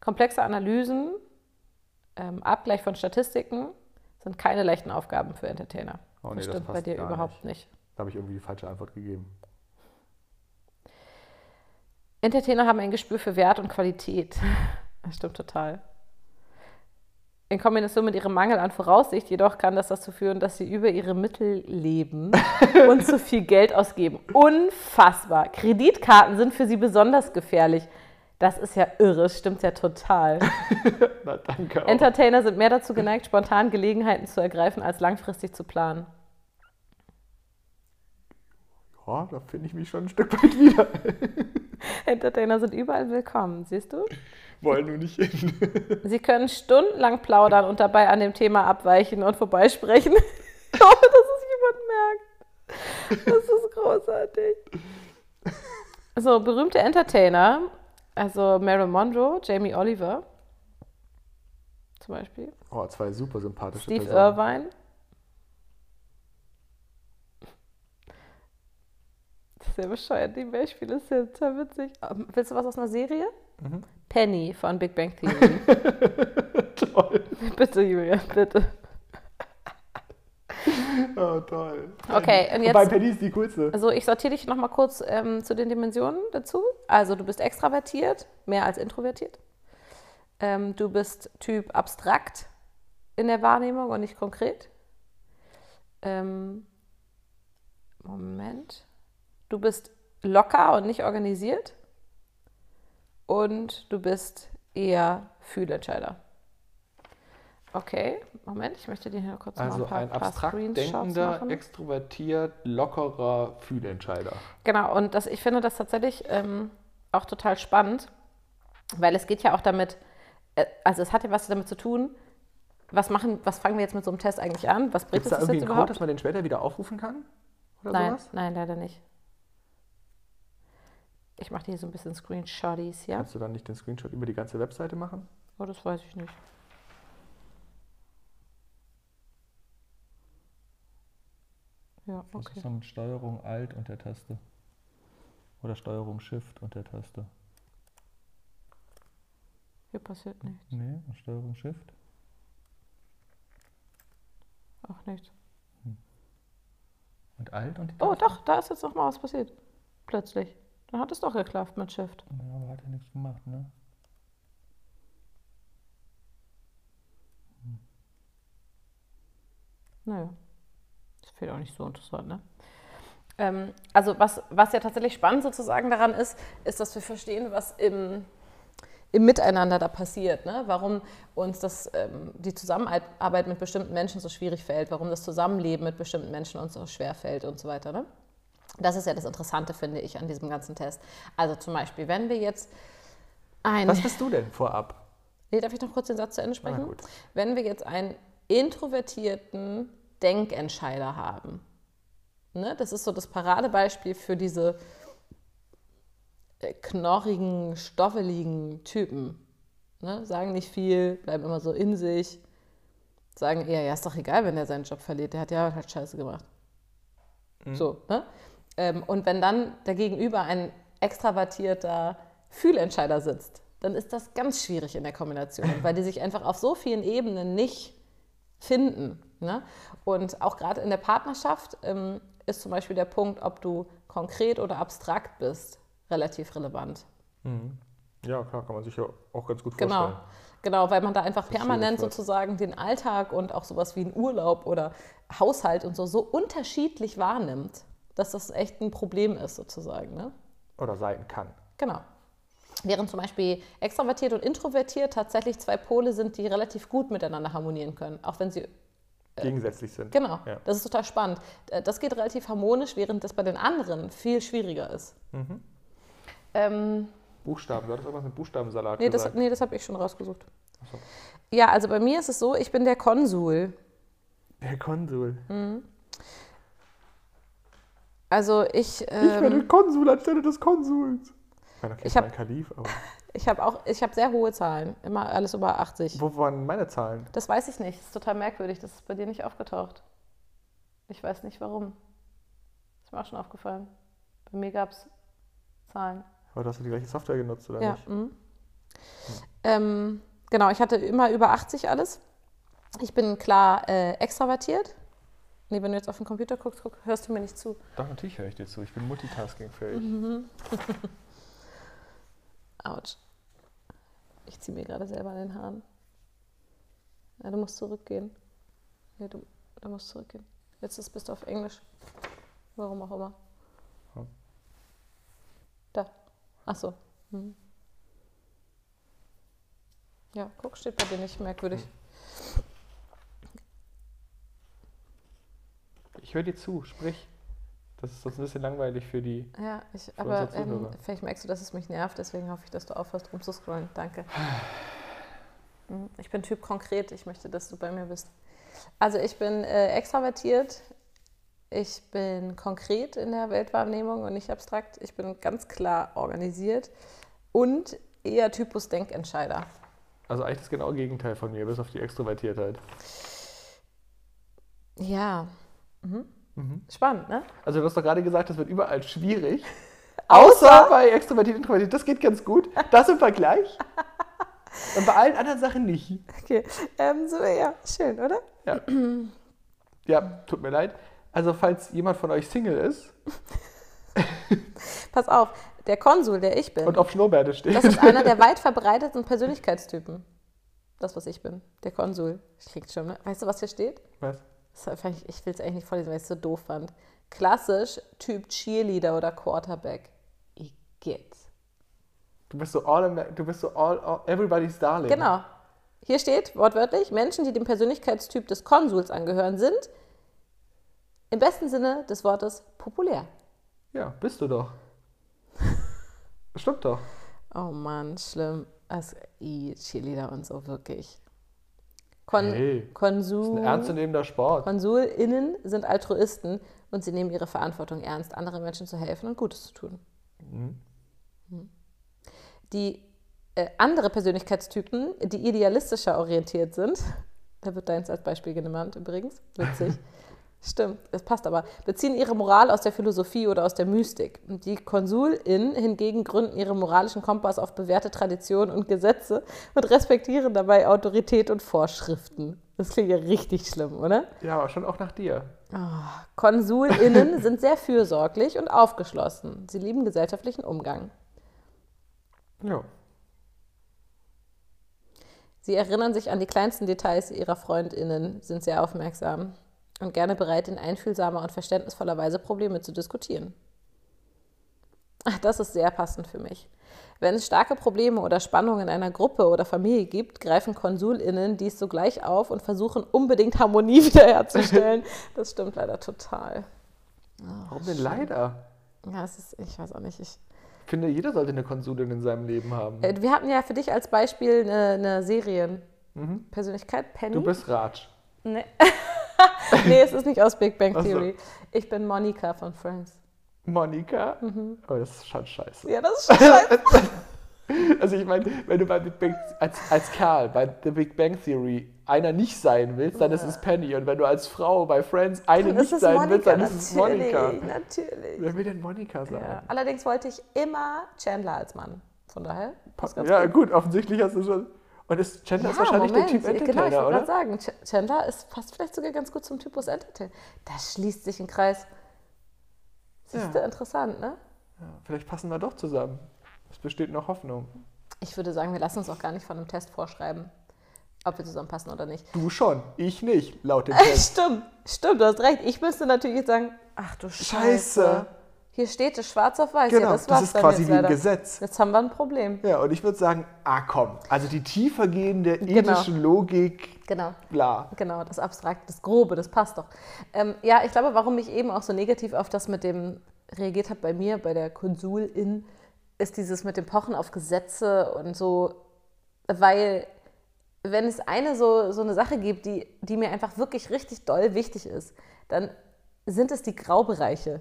Speaker 3: Komplexe Analysen, ähm, Abgleich von Statistiken sind keine leichten Aufgaben für Entertainer.
Speaker 4: Oh nee,
Speaker 3: das
Speaker 4: das
Speaker 3: stimmt bei
Speaker 4: passt
Speaker 3: dir überhaupt nicht.
Speaker 4: Da habe ich irgendwie die falsche Antwort gegeben.
Speaker 3: Entertainer haben ein Gespür für Wert und Qualität. Das stimmt total. In Kombination mit ihrem Mangel an Voraussicht jedoch kann das dazu führen, dass sie über ihre Mittel leben und zu viel Geld ausgeben. Unfassbar. Kreditkarten sind für sie besonders gefährlich. Das ist ja irre, stimmt ja total.
Speaker 4: Na, danke. Auch.
Speaker 3: Entertainer sind mehr dazu geneigt, spontan Gelegenheiten zu ergreifen, als langfristig zu planen.
Speaker 4: Ja, da finde ich mich schon ein Stück weit wieder.
Speaker 3: Entertainer sind überall willkommen, siehst du?
Speaker 4: Wollen nur nicht hin.
Speaker 3: Sie können stundenlang plaudern und dabei an dem Thema abweichen und vorbeisprechen, ohne dass es jemand merkt. Das ist großartig. So, berühmte Entertainer, also Marilyn Monroe, Jamie Oliver zum Beispiel,
Speaker 4: Oh, zwei super sympathische
Speaker 3: Steve
Speaker 4: Personen.
Speaker 3: Irvine. Das ist ja bescheuert, die Beispiele sind total witzig. Ähm, Willst du was aus einer Serie?
Speaker 4: Mhm.
Speaker 3: Penny von Big Bang Theory.
Speaker 4: Toll.
Speaker 3: bitte, Julia, bitte.
Speaker 4: Oh, toll.
Speaker 3: Okay, und jetzt,
Speaker 4: Penny ist die coolste.
Speaker 3: also ich sortiere dich nochmal kurz ähm, zu den Dimensionen dazu. Also du bist extravertiert, mehr als introvertiert. Ähm, du bist Typ abstrakt in der Wahrnehmung und nicht konkret. Ähm, Moment. Du bist locker und nicht organisiert. Und du bist eher Fühlentscheider. Okay, Moment, ich möchte dir hier kurz mal
Speaker 4: Also
Speaker 3: ein paar,
Speaker 4: ein
Speaker 3: paar
Speaker 4: abstrakt
Speaker 3: Screenshots
Speaker 4: denkender,
Speaker 3: machen.
Speaker 4: extrovertiert, lockerer Fühlentscheider.
Speaker 3: Genau, und das, ich finde das tatsächlich ähm, auch total spannend, weil es geht ja auch damit, äh, also es hat ja was damit zu tun, was machen, was fangen wir jetzt mit so einem Test eigentlich an? Was bringt
Speaker 4: es da irgendwie
Speaker 3: jetzt
Speaker 4: einen Code,
Speaker 3: überhaupt?
Speaker 4: dass man den später wieder aufrufen kann? Oder
Speaker 3: Nein,
Speaker 4: sowas?
Speaker 3: nein, leider nicht. Ich mache hier so ein bisschen Screenshoties, ja?
Speaker 4: Kannst du dann nicht den Screenshot über die ganze Webseite machen?
Speaker 3: Oh, das weiß ich nicht. Ja,
Speaker 4: Das
Speaker 3: okay.
Speaker 4: ist dann Steuerung Alt und der Taste. Oder Steuerung Shift und der Taste.
Speaker 3: Hier passiert nichts.
Speaker 4: Nee, Steuerung Shift.
Speaker 3: Auch nichts.
Speaker 4: Und Alt und die
Speaker 3: Oh,
Speaker 4: Taste?
Speaker 3: doch, da ist jetzt noch mal was passiert. Plötzlich. Dann hat es doch geklappt mit Shift.
Speaker 4: Ja, aber hat ja nichts gemacht, ne?
Speaker 3: Naja, das fehlt auch nicht so interessant, ne? Ähm, also was, was ja tatsächlich spannend sozusagen daran ist, ist, dass wir verstehen, was im, im Miteinander da passiert. Ne? Warum uns das, ähm, die Zusammenarbeit mit bestimmten Menschen so schwierig fällt, warum das Zusammenleben mit bestimmten Menschen uns so schwer fällt und so weiter. Ne? Das ist ja das Interessante, finde ich, an diesem ganzen Test. Also zum Beispiel, wenn wir jetzt ein...
Speaker 4: Was bist du denn vorab?
Speaker 3: Nee, darf ich noch kurz den Satz zu Ende sprechen?
Speaker 4: Gut.
Speaker 3: Wenn wir jetzt einen introvertierten Denkentscheider haben, ne, das ist so das Paradebeispiel für diese äh, knorrigen, stoffeligen Typen. Ne, sagen nicht viel, bleiben immer so in sich, sagen eher, ja, ist doch egal, wenn er seinen Job verliert, der hat ja halt Scheiße gemacht. So, ne? Ähm, und wenn dann der Gegenüber ein extravertierter Fühlentscheider sitzt, dann ist das ganz schwierig in der Kombination, weil die sich einfach auf so vielen Ebenen nicht finden. Ne? Und auch gerade in der Partnerschaft ähm, ist zum Beispiel der Punkt, ob du konkret oder abstrakt bist, relativ relevant.
Speaker 4: Ja, klar, kann man sich ja auch ganz gut
Speaker 3: Genau.
Speaker 4: vorstellen.
Speaker 3: Genau, weil man da einfach permanent sozusagen den Alltag und auch sowas wie einen Urlaub oder Haushalt und so so unterschiedlich wahrnimmt, dass das echt ein Problem ist sozusagen. Ne?
Speaker 4: Oder sein kann.
Speaker 3: Genau. Während zum Beispiel extrovertiert und introvertiert tatsächlich zwei Pole sind, die relativ gut miteinander harmonieren können, auch wenn sie
Speaker 4: Gegensätzlich sind.
Speaker 3: Genau,
Speaker 4: Ja.
Speaker 3: das ist total spannend. Äh, Das geht relativ harmonisch, während das bei den anderen viel schwieriger ist.
Speaker 4: Mhm.
Speaker 3: Ähm,
Speaker 4: Buchstaben, du hattest irgendwas mit Buchstabensalat
Speaker 3: nee, das,
Speaker 4: gesagt.
Speaker 3: nee, das habe ich schon rausgesucht.
Speaker 4: So.
Speaker 3: Ja, also bei mir ist es so, ich bin der Konsul.
Speaker 4: Der Konsul.
Speaker 3: Mhm. Also ich,
Speaker 4: Ich werde
Speaker 3: ähm,
Speaker 4: Konsul anstelle des Konsuls. Ich
Speaker 3: Ich
Speaker 4: ich
Speaker 3: hab-
Speaker 4: mein Kalif, aber
Speaker 3: ich habe auch, ich habe sehr hohe Zahlen, immer alles über 80.
Speaker 4: wo waren meine Zahlen?
Speaker 3: Das weiß ich nicht, das ist total merkwürdig, das ist bei dir nicht aufgetaucht. Ich weiß nicht warum. Ist mir auch schon aufgefallen. Bei mir gab es Zahlen.
Speaker 4: Aber hast du die gleiche Software genutzt, oder
Speaker 3: Ja.
Speaker 4: nicht?
Speaker 3: mhm. Ähm, genau, ich hatte immer über 80 alles. Ich bin klar äh, extravertiert, Nee, wenn du jetzt auf den Computer guckst, guck, hörst du mir nicht zu.
Speaker 4: Doch, natürlich höre ich dir zu. Ich bin multitaskingfähig.
Speaker 3: Autsch. Ich ziehe mir gerade selber an den Haaren. Ja, du musst zurückgehen. Nee, du, du musst zurückgehen. Jetzt ist, bist du auf Englisch. Warum auch immer. Da. Ach so. Hm. Ja, guck, steht bei dir nicht merkwürdig.
Speaker 4: Ich höre dir zu, sprich. Das ist sonst ein bisschen langweilig für die.
Speaker 3: Ja, ich, aber ähm, vielleicht merkst du, dass es mich nervt, deswegen hoffe ich, dass du aufhörst rumzuscrollen. Danke. Mhm, Ich bin Typ konkret, ich möchte, dass du bei mir bist. Also ich bin äh, extravertiert, ich bin konkret in der Weltwahrnehmung und nicht abstrakt. Ich bin ganz klar organisiert und eher Typus Denkentscheider.
Speaker 4: Also eigentlich das genaue Gegenteil von mir, bis auf die Extrovertiertheit.
Speaker 3: Ja,
Speaker 4: Mhm.
Speaker 3: Spannend, ne?
Speaker 4: Also du hast doch gerade gesagt, das wird überall schwierig.
Speaker 3: Außer-
Speaker 4: Außer bei extrovertiert, introvertiert. Das geht ganz gut. Das im Vergleich. Und bei allen anderen Sachen nicht.
Speaker 3: Okay, ähm, so, ja, schön, oder?
Speaker 4: Ja. ja, tut mir leid. Also falls jemand von euch Single ist
Speaker 3: Pass auf, der Konsul, der ich bin.
Speaker 4: und auf Schnurrbärte steht.
Speaker 3: Das ist einer der weit verbreitetsten Persönlichkeitstypen. Das, was ich bin. Der Konsul. Klingt schon, ne? Weißt du, was hier steht?
Speaker 4: Was?
Speaker 3: Ich will es eigentlich nicht vorlesen, weil ich es so doof fand. Klassisch Typ Cheerleader oder Quarterback. Igitt.
Speaker 4: Du bist so all, du bist so all, all everybody's darling.
Speaker 3: Genau. Hier steht wortwörtlich, Menschen, die dem Persönlichkeitstyp des Konsuls angehören, sind im besten Sinne des Wortes populär.
Speaker 4: Ja, bist du doch. Stimmt doch.
Speaker 3: Oh Mann, schlimm. Also, Cheerleader und so, wirklich. Kon
Speaker 4: Hey, Das
Speaker 3: Konsul.
Speaker 4: ist ein ernstzunehmender Sport.
Speaker 3: KonsulInnen sind Altruisten und sie nehmen ihre Verantwortung ernst, anderen Menschen zu helfen und Gutes zu tun.
Speaker 4: Mhm.
Speaker 3: Mhm. Die äh, andere Persönlichkeitstypen, die idealistischer orientiert sind, da wird deins als Beispiel genannt übrigens, witzig. Stimmt, das passt aber. Beziehen ihre Moral aus der Philosophie oder aus der Mystik. Die KonsulInnen hingegen gründen ihren moralischen Kompass auf bewährte Traditionen und Gesetze und respektieren dabei Autorität und Vorschriften. Das klingt ja richtig schlimm, oder?
Speaker 4: Ja, aber schon auch nach dir.
Speaker 3: KonsulInnen sind sehr fürsorglich und aufgeschlossen. Sie lieben gesellschaftlichen Umgang.
Speaker 4: Ja.
Speaker 3: Sie erinnern sich an die kleinsten Details ihrer FreundInnen, sind sehr aufmerksam und gerne bereit, in einfühlsamer und verständnisvoller Weise Probleme zu diskutieren. Ach, Das ist sehr passend für mich. Wenn es starke Probleme oder Spannungen in einer Gruppe oder Familie gibt, greifen KonsulInnen dies sogleich auf und versuchen unbedingt Harmonie wiederherzustellen. Das stimmt leider total.
Speaker 4: Warum denn leider?
Speaker 3: Ja, es ist, ich weiß auch nicht. Ich,
Speaker 4: finde, jeder sollte eine Konsulin in seinem Leben haben.
Speaker 3: Äh, Wir hatten ja für dich als Beispiel eine, eine Serienpersönlichkeit, Penny.
Speaker 4: Du bist Raj.
Speaker 3: Nee. nee, es ist nicht aus Big Bang
Speaker 4: Ach so.
Speaker 3: Theory. Ich bin Monika von Friends.
Speaker 4: Monika?
Speaker 3: Mhm.
Speaker 4: Oh, das ist schon scheiße.
Speaker 3: Ja, das ist schon scheiße.
Speaker 4: Also ich meine, wenn du bei Big Bang, als, als Kerl bei The Big Bang Theory einer nicht sein willst, dann ist es Penny. Und wenn du als Frau bei Friends eine
Speaker 3: Dann
Speaker 4: nicht sein willst,
Speaker 3: Monika,
Speaker 4: dann ist es Monika.
Speaker 3: natürlich, natürlich.
Speaker 4: Wer will denn Monika sein?
Speaker 3: Ja. Allerdings wollte ich immer Chandler als Mann. Von daher passt ganz
Speaker 4: Ja,
Speaker 3: gut.
Speaker 4: gut, offensichtlich hast du schon. Und ist, Chandler ist
Speaker 3: Ja,
Speaker 4: wahrscheinlich
Speaker 3: Moment.
Speaker 4: der Typ
Speaker 3: Genau, ich
Speaker 4: Entertainer,
Speaker 3: wollte gerade
Speaker 4: oder?
Speaker 3: sagen, Ch- Chandler ist passt vielleicht sogar ganz gut zum Typus Entertainer. Da schließt sich ein Kreis. Siehst du,
Speaker 4: Ja.
Speaker 3: interessant, ne?
Speaker 4: Ja, vielleicht passen wir doch zusammen. Es besteht noch Hoffnung.
Speaker 3: Ich würde sagen, wir lassen uns auch gar nicht von einem Test vorschreiben, ob wir zusammenpassen oder nicht.
Speaker 4: Du schon, ich nicht, laut dem Test.
Speaker 3: Stimmt, stimmt, du hast recht. Ich müsste natürlich jetzt sagen, ach du Scheiße.
Speaker 4: Scheiße.
Speaker 3: Hier steht es schwarz auf weiß.
Speaker 4: Genau,
Speaker 3: ja, das,
Speaker 4: das ist quasi wie ein. Gesetz.
Speaker 3: Jetzt haben wir ein Problem.
Speaker 4: Ja, und ich würde sagen, ah komm, also die tiefergehende
Speaker 3: Genau.
Speaker 4: ethische Logik,
Speaker 3: Genau.
Speaker 4: bla.
Speaker 3: Genau, das Abstrakte, das Grobe, das passt doch. Ähm, ja, ich glaube, warum ich eben auch so negativ auf das mit dem reagiert habe bei mir, bei der Konsulin, ist dieses mit dem Pochen auf Gesetze und so, weil wenn es eine so, so eine Sache gibt, die, die mir einfach wirklich richtig doll wichtig ist, dann sind es die Graubereiche.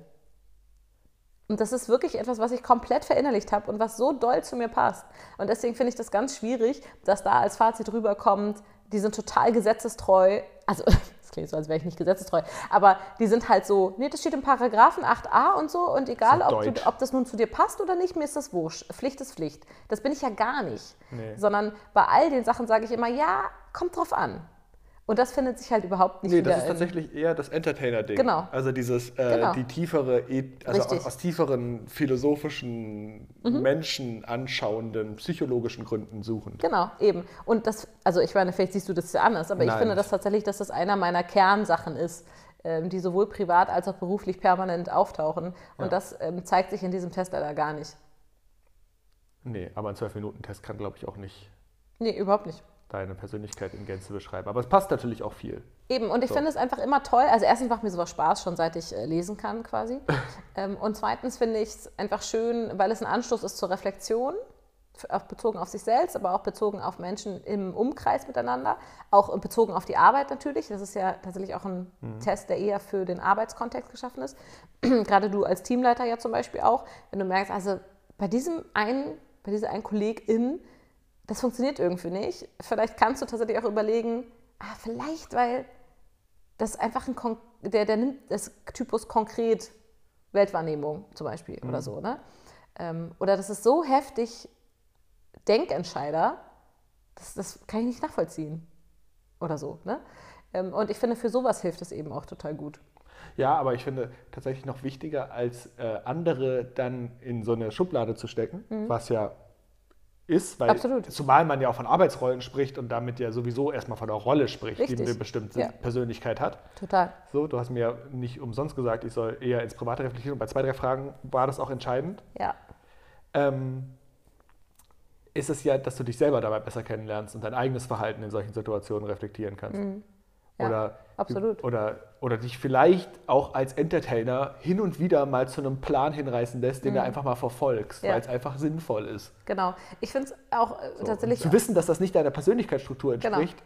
Speaker 3: Und das ist wirklich etwas, was ich komplett verinnerlicht habe und was so doll zu mir passt. Und deswegen finde ich das ganz schwierig, dass da als Fazit rüberkommt, die sind total gesetzestreu. Also, das klingt so, als wäre ich nicht gesetzestreu. Aber die sind halt so, nee, das steht im Paragraphen 8a und so. Und egal,
Speaker 4: So
Speaker 3: ob, du, ob das nun zu dir passt oder nicht, mir ist das wurscht. Pflicht ist Pflicht. Das bin ich ja gar nicht.
Speaker 4: Nee.
Speaker 3: Sondern bei all den Sachen sage ich immer, ja, kommt drauf an. Und das findet sich halt überhaupt nicht
Speaker 4: Nee,
Speaker 3: wieder
Speaker 4: das ist
Speaker 3: in-
Speaker 4: tatsächlich eher das Entertainer-Ding.
Speaker 3: Genau.
Speaker 4: Also dieses, äh,
Speaker 3: Genau.
Speaker 4: die tiefere, E- also aus, aus tieferen philosophischen,
Speaker 3: Mhm.
Speaker 4: Menschen anschauenden, psychologischen Gründen suchen.
Speaker 3: Genau, eben. Und das, also ich meine, vielleicht siehst du das ja anders, aber ich
Speaker 4: Nein.
Speaker 3: finde das tatsächlich, dass das einer meiner Kernsachen ist, ähm, die sowohl privat als auch beruflich permanent auftauchen. Und
Speaker 4: Ja.
Speaker 3: das ähm, zeigt sich in diesem Test leider gar nicht.
Speaker 4: Nee, aber ein 12-Minuten-Test kann, glaube ich, auch nicht
Speaker 3: Nee, überhaupt nicht.
Speaker 4: Deine Persönlichkeit in Gänze beschreiben. Aber es passt natürlich auch viel.
Speaker 3: Eben, und ich
Speaker 4: So.
Speaker 3: finde es einfach immer toll. Also erstens macht mir sowas Spaß, schon seit ich äh, lesen kann quasi. ähm, und zweitens finde ich es einfach schön, weil es ein Anstoß ist zur Reflexion, auch bezogen auf sich selbst, aber auch bezogen auf Menschen im Umkreis miteinander, auch bezogen auf die Arbeit natürlich. Das ist ja tatsächlich auch ein Test, der eher für den Arbeitskontext geschaffen ist. Gerade du als Teamleiter ja zum Beispiel auch, wenn du merkst, also bei diesem einen, bei dieser einen Kollegin, das funktioniert irgendwie nicht. Vielleicht kannst du tatsächlich auch überlegen, ah, vielleicht, weil das einfach ein, Kon der, der nimmt das Typus konkret Weltwahrnehmung zum Beispiel oder so, ne? Ähm, oder das ist so heftig Denkentscheider, das, das kann ich nicht nachvollziehen oder so, ne? Ähm, und ich finde, für sowas hilft es eben auch total gut.
Speaker 4: Ja, aber ich finde tatsächlich noch wichtiger, als äh, andere dann in so eine Schublade zu stecken, was ja ist, weil.
Speaker 3: Absolut.
Speaker 4: zumal man ja auch von Arbeitsrollen spricht und damit ja sowieso erstmal von der Rolle spricht, die
Speaker 3: Richtig.
Speaker 4: eine bestimmte
Speaker 3: Ja.
Speaker 4: Persönlichkeit hat.
Speaker 3: Total.
Speaker 4: So, du hast mir nicht umsonst gesagt, ich soll eher ins Private reflektieren und bei zwei, drei Fragen war das auch entscheidend.
Speaker 3: Ja.
Speaker 4: Ähm, ist es ja, dass du dich selber dabei besser kennenlernst und dein eigenes Verhalten in solchen Situationen reflektieren kannst.
Speaker 3: Mhm. Ja,
Speaker 4: oder,
Speaker 3: absolut.
Speaker 4: Oder, oder dich vielleicht auch als Entertainer hin und wieder mal zu einem Plan hinreißen lässt, den du einfach mal verfolgst,
Speaker 3: Mhm. Ja.
Speaker 4: weil es einfach sinnvoll ist.
Speaker 3: Genau. Ich finde es auch äh,
Speaker 4: So.
Speaker 3: tatsächlich.
Speaker 4: Zu wissen, dass das nicht deiner Persönlichkeitsstruktur
Speaker 3: Genau.
Speaker 4: entspricht,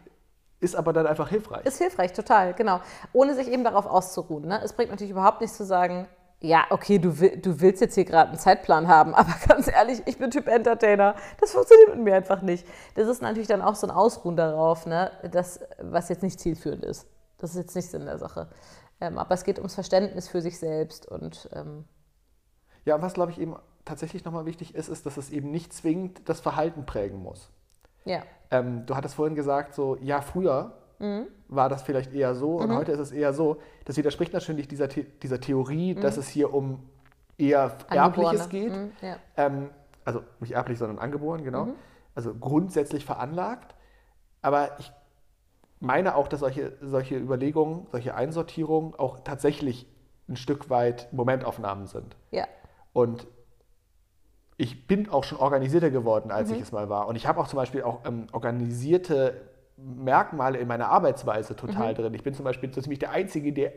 Speaker 4: ist aber dann einfach hilfreich.
Speaker 3: Ist hilfreich, total, genau. Ohne sich eben darauf auszuruhen. Ne? Es bringt natürlich überhaupt nichts zu sagen, ja, okay, du, du willst jetzt hier gerade einen Zeitplan haben, aber ganz ehrlich, ich bin Typ Entertainer. Das funktioniert mit mir einfach nicht. Das ist natürlich dann auch so ein Ausruhen darauf, ne? das, was jetzt nicht zielführend ist. Das ist jetzt nicht Sinn der Sache. Ähm, aber es geht ums Verständnis für sich selbst und ähm,
Speaker 4: Ja, und was glaube ich eben tatsächlich nochmal wichtig ist, ist, dass es eben nicht zwingend das Verhalten prägen muss.
Speaker 3: ja,
Speaker 4: Ähm, du hattest vorhin gesagt, so, ja, früher
Speaker 3: Mhm.
Speaker 4: war das vielleicht eher so und heute ist es eher so. Das widerspricht natürlich dieser, The dieser Theorie, dass es hier um eher Erbliches
Speaker 3: Angeborene.
Speaker 4: geht.
Speaker 3: Mhm, ja.
Speaker 4: Ähm, also nicht erblich, sondern angeboren, genau.
Speaker 3: Mhm.
Speaker 4: Also grundsätzlich veranlagt. Aber ich meine auch, dass solche, solche Überlegungen, solche Einsortierungen auch tatsächlich ein Stück weit Momentaufnahmen sind.
Speaker 3: ja,
Speaker 4: Und ich bin auch schon organisierter geworden, als
Speaker 3: Mhm.
Speaker 4: ich es mal war. Und ich habe auch zum Beispiel auch ähm, organisierte Merkmale in meiner Arbeitsweise total
Speaker 3: Mhm.
Speaker 4: drin. Ich bin zum Beispiel so ziemlich der Einzige, der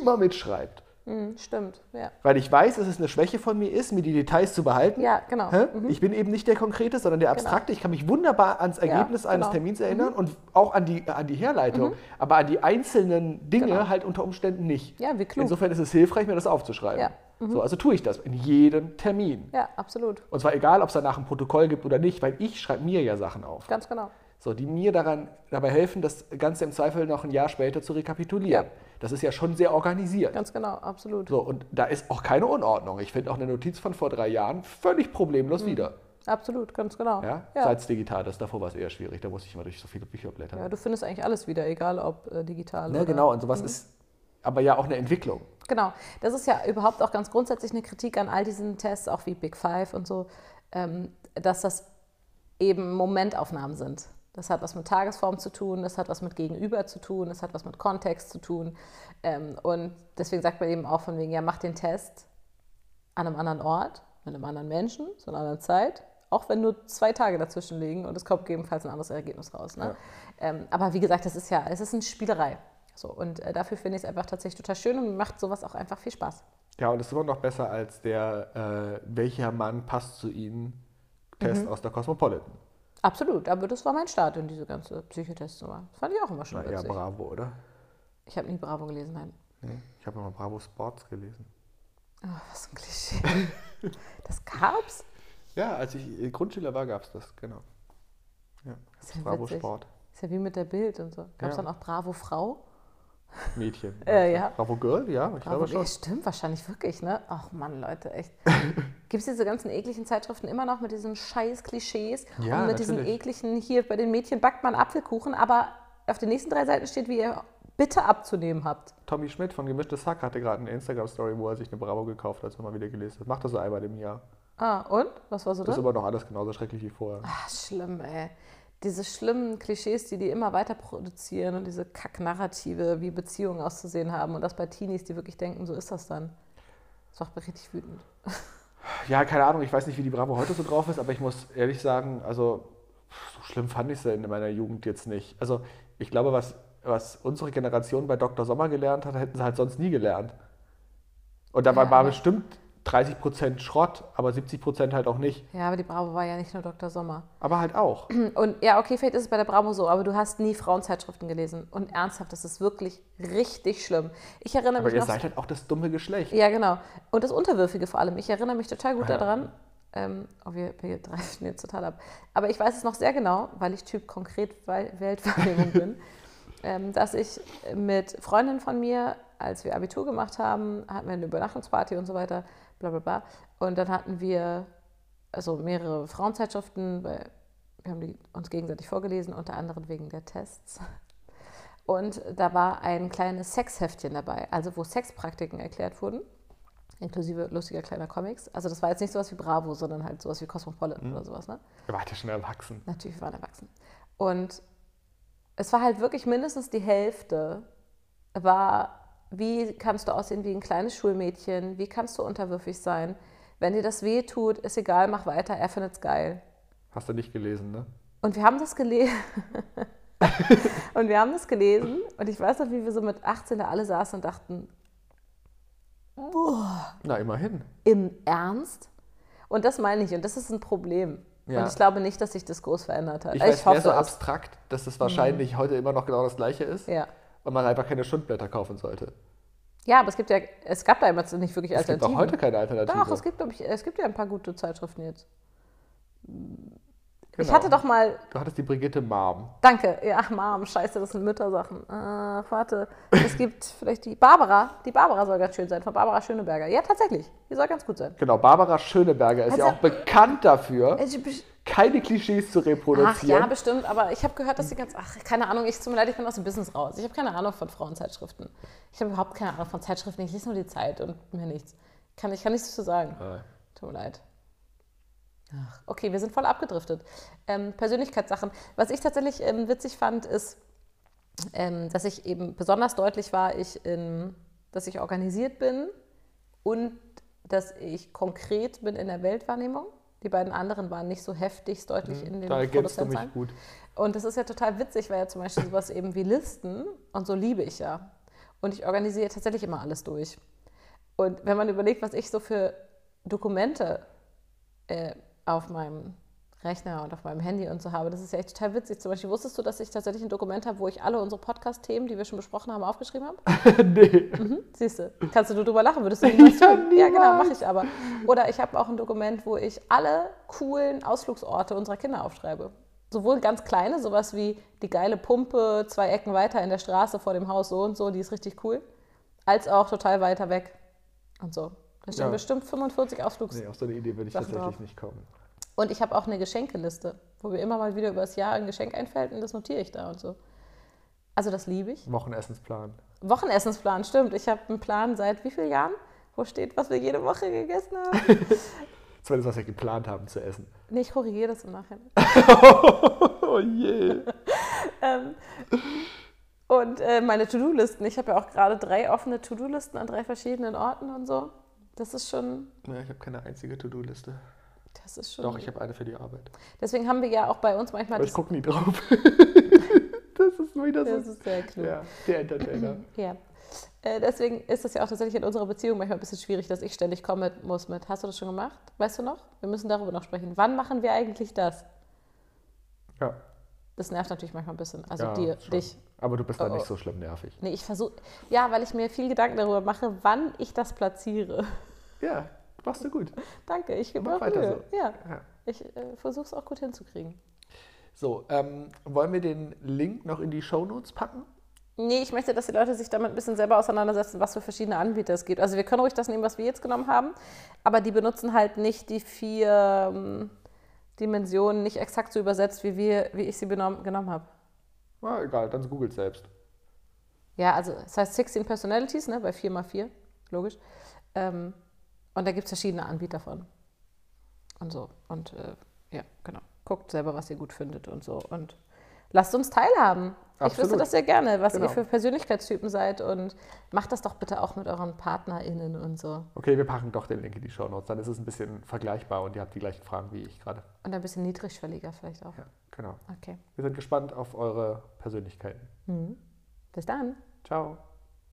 Speaker 4: immer mitschreibt.
Speaker 3: mhm, stimmt, ja.
Speaker 4: Weil ich weiß, dass es eine Schwäche von mir ist, mir die Details zu behalten.
Speaker 3: Ja, genau.
Speaker 4: Hä? Ich bin eben nicht der Konkrete, sondern der Abstrakte. Ich kann mich wunderbar ans Ergebnis eines
Speaker 3: genau. Mhm.
Speaker 4: Termins erinnern und auch an die, an die Herleitung. Aber an die einzelnen Dinge
Speaker 3: Genau.
Speaker 4: halt unter Umständen nicht.
Speaker 3: Ja, wie klug.
Speaker 4: Insofern ist es hilfreich, mir das aufzuschreiben.
Speaker 3: Ja. Mhm.
Speaker 4: So, also tue ich das in jedem Termin.
Speaker 3: Ja, absolut.
Speaker 4: Und zwar egal, ob es danach ein Protokoll gibt oder nicht, weil ich schreibe mir ja Sachen auf.
Speaker 3: Ganz genau.
Speaker 4: So, die mir daran, dabei helfen, das Ganze im Zweifel noch ein Jahr später zu rekapitulieren.
Speaker 3: Ja.
Speaker 4: Das ist ja schon sehr organisiert.
Speaker 3: Ganz genau, absolut.
Speaker 4: So, und da ist auch keine Unordnung. Ich finde auch eine Notiz von vor drei Jahren völlig problemlos wieder.
Speaker 3: Absolut, ganz genau.
Speaker 4: Ja?
Speaker 3: Mhm. ja.
Speaker 4: Seit es digital ist, davor war es eher schwierig. Da musste ich immer durch so viele Bücher blättern.
Speaker 3: Ja, du findest eigentlich alles wieder, egal ob äh, digital
Speaker 4: ne,
Speaker 3: oder.
Speaker 4: genau, und sowas
Speaker 3: Mhm.
Speaker 4: ist aber ja auch eine Entwicklung.
Speaker 3: Genau. Das ist ja überhaupt auch ganz grundsätzlich eine Kritik an all diesen Tests, auch wie Big Five und so, ähm, dass das eben Momentaufnahmen sind. Das hat was mit Tagesform zu tun, das hat was mit Gegenüber zu tun, das hat was mit Kontext zu tun. Ähm, und deswegen sagt man eben auch von wegen, ja, mach den Test an einem anderen Ort, mit einem anderen Menschen, zu einer anderen Zeit, auch wenn nur zwei Tage dazwischen liegen und es kommt gegebenenfalls ein anderes Ergebnis raus. Ne? Ähm, aber wie gesagt, das ist ja, es ist eine Spielerei. So, und äh, dafür finde ich es einfach tatsächlich total schön und macht sowas auch einfach viel Spaß.
Speaker 4: Ja, und es ist immer noch besser als der, äh, welcher Mann passt zu Ihnen, Test
Speaker 3: Mhm.
Speaker 4: aus der Cosmopolitan.
Speaker 3: Absolut, aber das war mein Start in diese ganze Psychotestnummer. Das fand ich auch immer schon
Speaker 4: Na,
Speaker 3: witzig.
Speaker 4: Bravo, oder?
Speaker 3: Ich habe nie Bravo gelesen, nein.
Speaker 4: Nee, ich habe immer Bravo Sports gelesen.
Speaker 3: Oh, was ein Klischee. das gab's?
Speaker 4: Ja, als ich Grundschüler war, gab es das, genau. Ja,
Speaker 3: Das ist ja
Speaker 4: Bravo
Speaker 3: witzig.
Speaker 4: Sport.
Speaker 3: Ist ja wie mit der Bild und so. Gab's
Speaker 4: Ja.
Speaker 3: dann auch Bravo Frau?
Speaker 4: Mädchen.
Speaker 3: Äh, ja.
Speaker 4: Bravo Girl, ja, ich
Speaker 3: Bravo,
Speaker 4: glaube schon.
Speaker 3: stimmt, wahrscheinlich wirklich, ne? Ach Mann, Leute, echt. Gibt es diese ganzen ekligen Zeitschriften immer noch mit diesen scheiß Klischees
Speaker 4: Ja,
Speaker 3: und mit diesen
Speaker 4: natürlich.
Speaker 3: ekligen, hier bei den Mädchen backt man Apfelkuchen, aber auf den nächsten drei Seiten steht, wie ihr bitte abzunehmen habt.
Speaker 4: Tommy Schmidt von Gemischtes Hack hatte gerade eine Instagram-Story, wo er sich eine Bravo gekauft hat, als er mal wieder gelesen hat. Macht das so einmal im Jahr.
Speaker 3: Ah, und? Was war so
Speaker 4: Das
Speaker 3: drin?
Speaker 4: ist aber noch alles genauso schrecklich wie vorher.
Speaker 3: Ah, schlimm, ey. Diese schlimmen Klischees, die die immer weiter produzieren und diese Kacknarrative, wie Beziehungen auszusehen haben und das bei Teenies, die wirklich denken, so ist das dann. Das macht mich richtig wütend.
Speaker 4: Ja, keine Ahnung, ich weiß nicht, wie die Bravo heute so drauf ist, aber ich muss ehrlich sagen, also so schlimm fand ich sie in meiner Jugend jetzt nicht. Also ich glaube, was, was unsere Generation bei Dr. Sommer gelernt hat, hätten sie halt sonst nie gelernt. Und da war,
Speaker 3: Ja,
Speaker 4: war bestimmt 30% Schrott, aber 70% halt auch nicht.
Speaker 3: Ja, aber die Bravo war ja nicht nur Dr. Sommer.
Speaker 4: Aber halt auch.
Speaker 3: Und ja, okay, vielleicht ist es bei der Bravo so, aber du hast nie Frauenzeitschriften gelesen. Und ernsthaft, das ist wirklich richtig schlimm. Ich erinnere
Speaker 4: Aber
Speaker 3: mich
Speaker 4: ihr
Speaker 3: noch.
Speaker 4: seid halt auch das dumme Geschlecht.
Speaker 3: Ja, genau. Und das Unterwürfige vor allem. Ich erinnere mich total gut
Speaker 4: Ja.
Speaker 3: daran. Ähm, oh, wir, wir jetzt total ab. Aber ich weiß es noch sehr genau, weil ich Typ konkret Weltwahrnehmung bin, ähm, dass ich mit Freundinnen von mir, als wir Abitur gemacht haben, hatten wir eine Übernachtungsparty und so weiter, bla bla bla. Und dann hatten wir also mehrere Frauenzeitschriften, weil wir haben die uns gegenseitig vorgelesen, unter anderem wegen der Tests. Und da war ein kleines Sexheftchen dabei, also wo Sexpraktiken erklärt wurden inklusive lustiger kleiner Comics. Also das war jetzt nicht sowas wie Bravo, sondern halt sowas wie Cosmopolitan oder sowas. Ne?
Speaker 4: Ihr wart ja schon erwachsen.
Speaker 3: Natürlich, wir waren erwachsen. Und es war halt wirklich mindestens die Hälfte war, wie kannst du aussehen wie ein kleines Schulmädchen, wie kannst du unterwürfig sein. Wenn dir das weh tut, ist egal, mach weiter, er findet's geil.
Speaker 4: Hast du nicht gelesen, ne?
Speaker 3: Und wir haben das gelesen. und wir haben das gelesen. Und ich weiß noch, wie wir so mit 18 da alle saßen und dachten,
Speaker 4: Na, immerhin.
Speaker 3: Im Ernst? Und das meine ich, und das ist ein Problem.
Speaker 4: Ja.
Speaker 3: Und ich glaube nicht, dass sich das groß verändert hat.
Speaker 4: Ich
Speaker 3: Also
Speaker 4: weiß, wäre so
Speaker 3: es.
Speaker 4: abstrakt, dass das wahrscheinlich heute immer noch genau das Gleiche ist
Speaker 3: Ja.
Speaker 4: Und man einfach keine Schundblätter kaufen sollte.
Speaker 3: ja, aber es gibt ja, es gab da immer nicht wirklich
Speaker 4: Es gibt
Speaker 3: Alternativen.
Speaker 4: auch heute keine Alternative.
Speaker 3: Doch, es gibt, ich, es gibt ja ein paar gute Zeitschriften jetzt. Ich
Speaker 4: Genau.
Speaker 3: hatte doch mal,
Speaker 4: Du hattest die Brigitte Marm.
Speaker 3: danke, ja, ach Mom, scheiße, das sind Müttersachen. Ach, warte, es gibt vielleicht die Barbara, die Barbara soll ganz schön sein, von Barbara Schöneberger. Ja, tatsächlich, die soll ganz gut sein.
Speaker 4: Genau, Barbara Schöneberger ist ja
Speaker 3: Also-
Speaker 4: auch bekannt dafür,
Speaker 3: Ach
Speaker 4: keine Klischees zu reproduzieren.
Speaker 3: ja, bestimmt, aber ich habe gehört, dass sie ganz, ach, keine Ahnung, ich, tut mir leid, ich bin aus dem Business raus. Ich habe keine Ahnung von Frauenzeitschriften. Ich habe überhaupt keine Ahnung von Zeitschriften, ich lese nur die Zeit und mehr nichts. Kann, ich kann nichts dazu sagen.
Speaker 4: Ah.
Speaker 3: Tut mir leid. Ach, okay, wir sind voll abgedriftet. Ähm, Persönlichkeitssachen. Was ich tatsächlich ähm, witzig fand, ist, ähm, dass ich eben besonders deutlich war, ich in, dass ich organisiert bin und dass ich konkret bin in der Weltwahrnehmung. Die beiden anderen waren nicht so heftig deutlich in den
Speaker 4: Mhm. Da ergänzt du mich
Speaker 3: Produzentzahlen.
Speaker 4: gut.
Speaker 3: Und das ist ja total witzig, weil ja zum Beispiel sowas eben wie Listen und so liebe ich ja. Und ich organisiere tatsächlich immer alles durch. Und wenn man überlegt, was ich so für Dokumente äh, auf meinem Rechner und auf meinem Handy und so habe, das ist ja echt total witzig. Zum Beispiel wusstest du, dass ich tatsächlich ein Dokument habe, wo ich alle unsere Podcast-Themen, die wir schon besprochen haben, aufgeschrieben habe?
Speaker 4: nee.
Speaker 3: Siehst du, kannst du nur drüber lachen, würdest du niemals
Speaker 4: Ja,
Speaker 3: tun. Ja, genau, mache ich aber. Oder ich habe auch ein Dokument, wo ich alle coolen Ausflugsorte unserer Kinder aufschreibe. Sowohl ganz kleine, sowas wie die geile Pumpe zwei Ecken weiter in der Straße vor dem Haus so und so, die ist richtig cool, als auch total weiter weg und so. Da stehen
Speaker 4: Ja.
Speaker 3: bestimmt 45 Ausflugs...
Speaker 4: Nee, auf so eine Idee würde ich
Speaker 3: Sachen
Speaker 4: tatsächlich
Speaker 3: drauf.
Speaker 4: nicht kommen.
Speaker 3: Und ich habe auch eine Geschenkeliste, wo mir immer mal wieder über das Jahr ein Geschenk einfällt und das notiere ich da und so. Also das liebe ich.
Speaker 4: Wochenessensplan.
Speaker 3: Wochenessensplan, stimmt. Ich habe einen Plan seit wie vielen Jahren, wo steht, was wir jede Woche gegessen haben.
Speaker 4: Zumindest, was wir geplant haben zu essen.
Speaker 3: nee, ich korrigiere das im Nachhinein.
Speaker 4: Oh je.
Speaker 3: Ähm, und äh, meine To-Do-Listen. Ich habe ja auch gerade drei offene To-Do-Listen an drei verschiedenen Orten und so. Das ist schon,
Speaker 4: Ja, ich habe keine einzige To-Do-Liste.
Speaker 3: Das ist schon.
Speaker 4: Doch, ich habe eine für die Arbeit.
Speaker 3: Deswegen haben wir ja auch bei uns manchmal.
Speaker 4: Aber ich
Speaker 3: Das,
Speaker 4: gucke nie drauf. das ist wieder
Speaker 3: das
Speaker 4: so.
Speaker 3: ist sehr klug.
Speaker 4: Ja, der Entertainer.
Speaker 3: Ja. Äh, deswegen ist es ja auch tatsächlich in unserer Beziehung manchmal ein bisschen schwierig, dass ich ständig kommen muss mit. Hast du das schon gemacht? Weißt du noch? Wir müssen darüber noch sprechen. Wann machen wir eigentlich das?
Speaker 4: Ja,
Speaker 3: Das nervt natürlich manchmal ein bisschen. Also
Speaker 4: ja,
Speaker 3: dir,
Speaker 4: schon.
Speaker 3: dich.
Speaker 4: Aber du bist da
Speaker 3: Oh, oh.
Speaker 4: nicht so schlimm nervig.
Speaker 3: Nee, ich versuche. Ja, weil ich mir viel Gedanken darüber mache, wann ich das platziere.
Speaker 4: Ja, machst du gut.
Speaker 3: Danke, ich
Speaker 4: Mach weiter
Speaker 3: Mühe.
Speaker 4: so.
Speaker 3: Ja,
Speaker 4: Ja.
Speaker 3: ich äh, versuche es auch gut hinzukriegen.
Speaker 4: So, ähm, wollen wir den Link noch in die Shownotes packen?
Speaker 3: Nee, ich möchte, dass die Leute sich damit ein bisschen selber auseinandersetzen, was für verschiedene Anbieter es gibt. Also wir können ruhig das nehmen, was wir jetzt genommen haben, aber die benutzen halt nicht die vier ähm, Dimensionen nicht exakt so übersetzt, wie, wir, wie ich sie benommen, genommen habe.
Speaker 4: Na, egal, dann googelt selbst.
Speaker 3: Ja, also es heißt 16 Personalities, ne, bei 4x4, logisch. Ähm, und da gibt es verschiedene Anbieter von. Und so. Und äh, ja, genau. Guckt selber, was ihr gut findet und so. Und lasst uns teilhaben. Ich wüsste
Speaker 4: Absolut.
Speaker 3: das sehr gerne, was
Speaker 4: Genau.
Speaker 3: ihr für Persönlichkeitstypen seid. Und macht das doch bitte auch mit euren PartnerInnen und so.
Speaker 4: Okay, wir packen doch den Link in die Show Notes. Dann ist es ein bisschen vergleichbar und ihr habt die gleichen Fragen wie ich gerade.
Speaker 3: Und ein bisschen niedrigschwelliger vielleicht auch.
Speaker 4: Ja, genau.
Speaker 3: Okay.
Speaker 4: Wir sind gespannt auf eure Persönlichkeiten.
Speaker 3: Bis dann.
Speaker 4: Ciao.